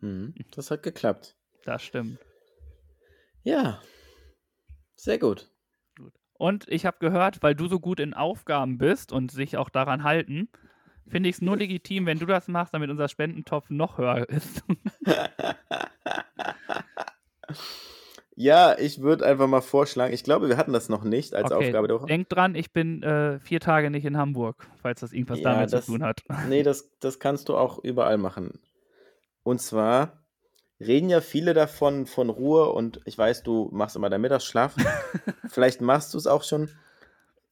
Mhm. Das hat geklappt. Das stimmt. Ja. Sehr gut. Und ich habe gehört, weil du so gut in Aufgaben bist und sich auch daran halten, finde ich es nur legitim, wenn du das machst, damit unser Spendentopf noch höher ist. Ja, ich würde einfach mal vorschlagen, ich glaube, wir hatten das noch nicht als Okay, Aufgabe der Woche. Denk dran, ich bin äh, vier Tage nicht in Hamburg, falls das irgendwas Ja, damit das- zu tun hat. Nee, das, das kannst du auch überall machen. Und zwar reden ja viele davon, von Ruhe und ich weiß, du machst immer deinen Mittagsschlaf. Vielleicht machst du es auch schon.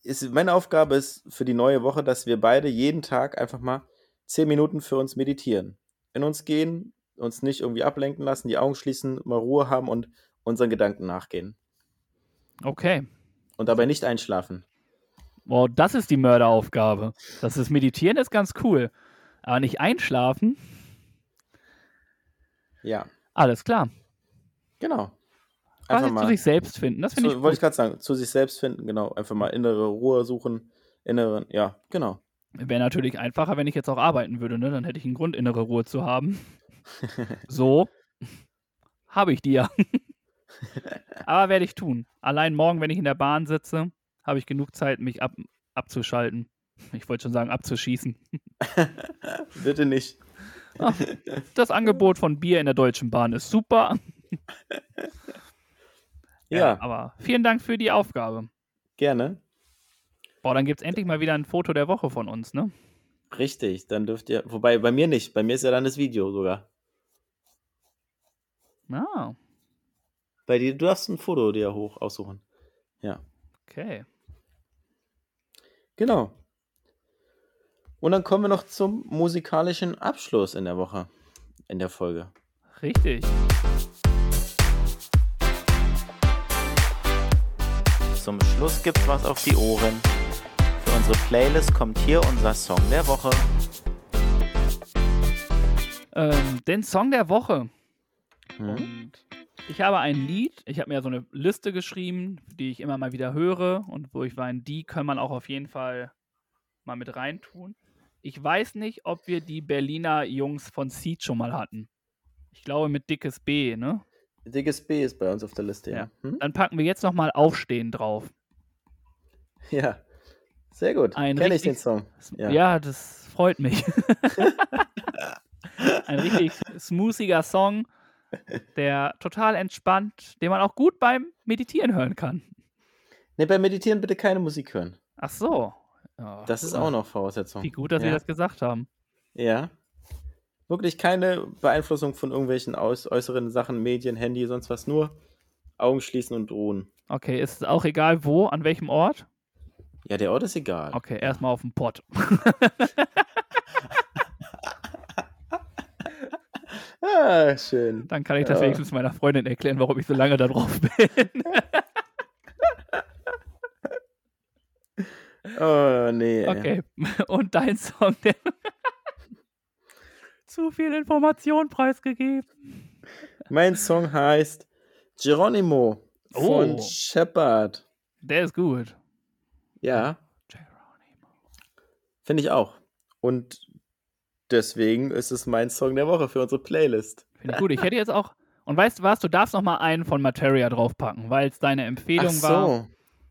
Ist, meine Aufgabe ist für die neue Woche, dass wir beide jeden Tag einfach mal zehn Minuten für uns meditieren. In uns gehen, uns nicht irgendwie ablenken lassen, die Augen schließen, mal Ruhe haben und unseren Gedanken nachgehen. Okay. Und dabei nicht einschlafen. Wow, das ist die Mörderaufgabe. Das ist Meditieren ist ganz cool. Aber nicht einschlafen, Ja, alles klar. genau. Quasi Einfach zu mal. sich selbst finden. Das finde ich Zu, wollte ich gerade sagen, zu sich selbst finden, genau. Einfach mal innere Ruhe suchen, inneren, ja, genau. Wäre natürlich einfacher, wenn ich jetzt auch arbeiten würde, ne? Dann hätte ich einen Grund, innere Ruhe zu haben. so habe ich die ja. Aber werde ich tun. Allein morgen, wenn ich in der Bahn sitze, habe ich genug Zeit, mich ab, abzuschalten. Ich wollte schon sagen, abzuschießen. Bitte nicht. Das Angebot von Bier in der Deutschen Bahn ist super. Ja, Aber vielen Dank für die Aufgabe. gerne. Boah, dann gibt es endlich mal wieder ein Foto der Woche von uns, ne? Richtig, dann dürft ihr, wobei bei mir nicht, bei mir ist ja dann das Video sogar. Ah, Bei dir, du darfst ein Foto dir hoch aussuchen. Ja, okay. genau. Und dann kommen wir noch zum musikalischen Abschluss in der Woche, in der Folge. Richtig. Zum Schluss gibt's was auf die Ohren. Für unsere Playlist kommt hier unser Song der Woche. Ähm, den Song der Woche. Hm? Und ich habe ein Lied, ich habe mir so eine Liste geschrieben, die ich immer mal wieder höre und wo ich meine, die kann man auch auf jeden Fall mal mit reintun. Ich weiß nicht, ob wir die Berliner Jungs von Seed schon mal hatten. Ich glaube mit dickes B, ne? Dickes B ist bei uns auf der Liste, ja. Ja. Hm? Dann packen wir jetzt nochmal Aufstehen drauf. Ja, sehr gut. Ein Kenne ich den Song. Ja, Ja. das freut mich. Ein richtig smoothiger Song, der total entspannt, den man auch gut beim Meditieren hören kann. Ne, beim Meditieren bitte keine Musik hören. Ach so. Ja, Das ist auch noch Voraussetzung. Wie gut, dass ja. Sie das gesagt haben. Ja. Wirklich keine Beeinflussung von irgendwelchen äußeren Sachen, Medien, Handy, sonst was. Nur Augen schließen und ruhen. Okay, ist auch egal wo, an welchem Ort? Ja, der Ort ist egal. Okay, erstmal auf dem Pott. Ah, schön. Dann kann ich das Ja. wenigstens meiner Freundin erklären, warum ich so lange da drauf bin. Oh, nee. Okay. Und dein Song, der zu viel Information preisgegeben. Mein Song heißt Geronimo von Oh. Shepard. Der ist gut. Ja, finde ich auch. Und deswegen ist es mein Song der Woche für unsere Playlist. Finde ich gut. Ich hätte jetzt auch. Und weißt du was, du darfst noch mal einen von Materia draufpacken, weil es deine Empfehlung Ach war. so. Ah,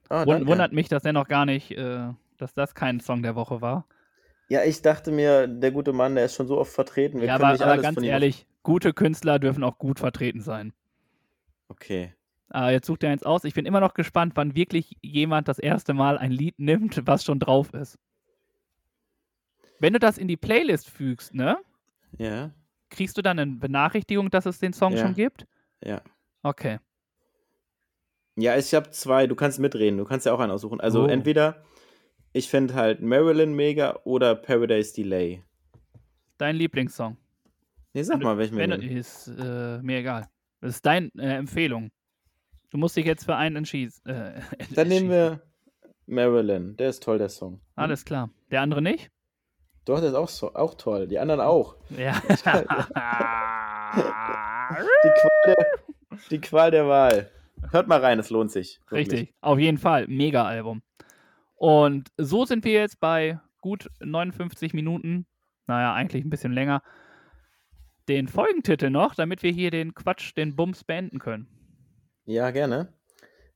Danke. Wundert mich, dass der noch gar nicht, äh, dass das kein Song der Woche war. Ja, ich dachte mir, der gute Mann, der ist schon so oft vertreten. Wir ja, aber, nicht aber ganz ehrlich, gute Künstler dürfen auch gut vertreten sein. Okay. Ah, jetzt sucht er eins aus. Ich bin immer noch gespannt, wann wirklich jemand das erste Mal ein Lied nimmt, was schon drauf ist. Wenn du das in die Playlist fügst, ne? Ja, Kriegst du dann eine Benachrichtigung, dass es den Song Ja. schon gibt? ja. Okay. Ja, ich habe zwei. Du kannst mitreden. Du kannst ja auch einen aussuchen. Also Oh. entweder ich finde halt Marilyn mega oder Paradise Delay. Dein Lieblingssong. Nee, sag mal, welchen Wenn du, ist äh, mir egal. Das ist deine äh, Empfehlung. Du musst dich jetzt für einen entschießen. Äh, Dann nehmen wir Marilyn. Der ist toll, der Song. Alles klar. Der andere nicht? Doch, der ist auch, so, auch toll. Die anderen auch. Ja. Die Qual der, die Qual der Wahl. Hört mal rein, es lohnt sich. Wirklich. Richtig. Auf jeden Fall. Mega Album. Und so sind wir jetzt bei gut 59 Minuten. Naja, eigentlich ein bisschen länger. Den Folgentitel noch, damit wir hier den Quatsch, den Bums beenden können. Ja, gerne.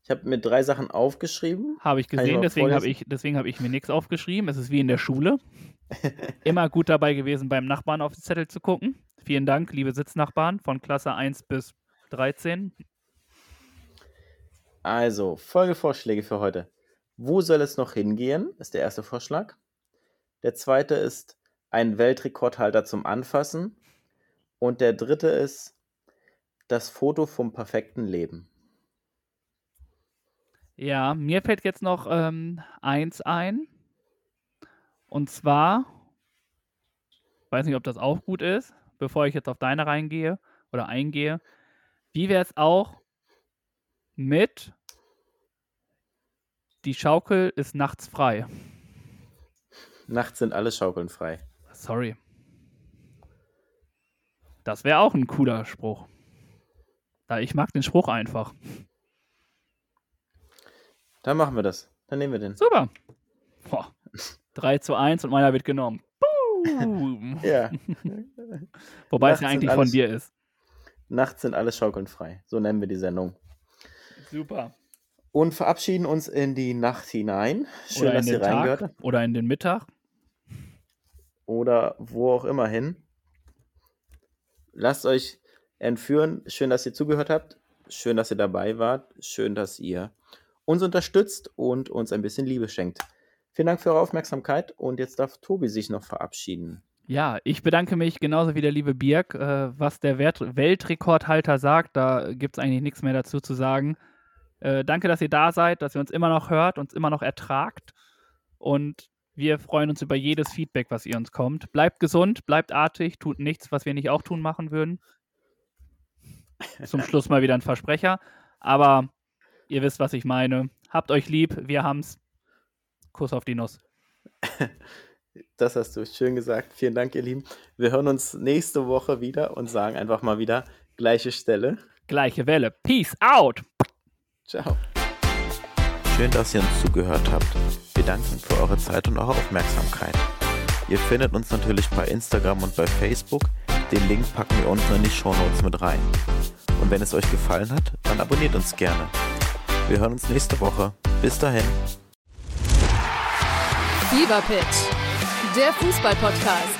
Ich habe mir drei Sachen aufgeschrieben. Habe ich ich gesehen, mal deswegen habe ich, deswegen hab ich mir nichts aufgeschrieben. Es ist wie in der Schule. Immer gut dabei gewesen, beim Nachbarn auf den Zettel zu gucken. Vielen Dank, liebe Sitznachbarn von Klasse 1 bis 13. Also, Folgevorschläge für heute. Wo soll es noch hingehen? Ist der erste Vorschlag. Der zweite ist ein Weltrekordhalter zum Anfassen. Und der dritte ist das Foto vom perfekten Leben. Ja, mir fällt jetzt noch ähm, eins ein. Und zwar, weiß nicht, ob das auch gut ist, bevor ich jetzt auf deine reingehe oder eingehe. Wie wäre es auch mit die Schaukel ist nachts frei? Nachts sind alle Schaukeln frei. Sorry. Das wäre auch ein cooler Spruch. Da ich mag den Spruch einfach. Dann machen wir das. Dann nehmen wir den. Super. Boah. 3 zu 1 und meiner wird genommen. Boom. Ja. Wobei es Nachts ja sind eigentlich von alles- dir ist. Nachts sind alle Schaukeln frei. So nennen wir die Sendung. Super. Und verabschieden uns in die Nacht hinein. Schön, oder in dass ihr den reingehört oder in den Mittag. Oder wo auch immer hin. Lasst euch entführen. Schön, dass ihr zugehört habt. Schön, dass ihr dabei wart. Schön, dass ihr uns unterstützt und uns ein bisschen Liebe schenkt. Vielen Dank für eure Aufmerksamkeit und jetzt darf Tobi sich noch verabschieden. Ja, ich bedanke mich genauso wie der liebe Birk. Äh, was der Weltrekordhalter sagt, da gibt es eigentlich nichts mehr dazu zu sagen. Äh, danke, dass ihr da seid, dass ihr uns immer noch hört, uns immer noch ertragt. Und wir freuen uns über jedes Feedback, was ihr uns kommt. Bleibt gesund, bleibt artig, tut nichts, was wir nicht auch tun machen würden. Zum Schluss mal wieder ein Versprecher. Aber ihr wisst, was ich meine. Habt euch lieb, wir haben's. Kuss auf die Nuss. Das hast du schön gesagt. Vielen Dank, ihr Lieben. Wir hören uns nächste Woche wieder und sagen einfach mal wieder gleiche Stelle. Gleiche Welle. Peace out. Ciao. Schön, dass ihr uns zugehört habt. Wir danken für eure Zeit und eure Aufmerksamkeit. Ihr findet uns natürlich bei Instagram und bei Facebook. Den Link packen wir unten in die Shownotes mit rein. Und wenn es euch gefallen hat, dann abonniert uns gerne. Wir hören uns nächste Woche. Bis dahin. Fever Pitch, der Fußball-Podcast.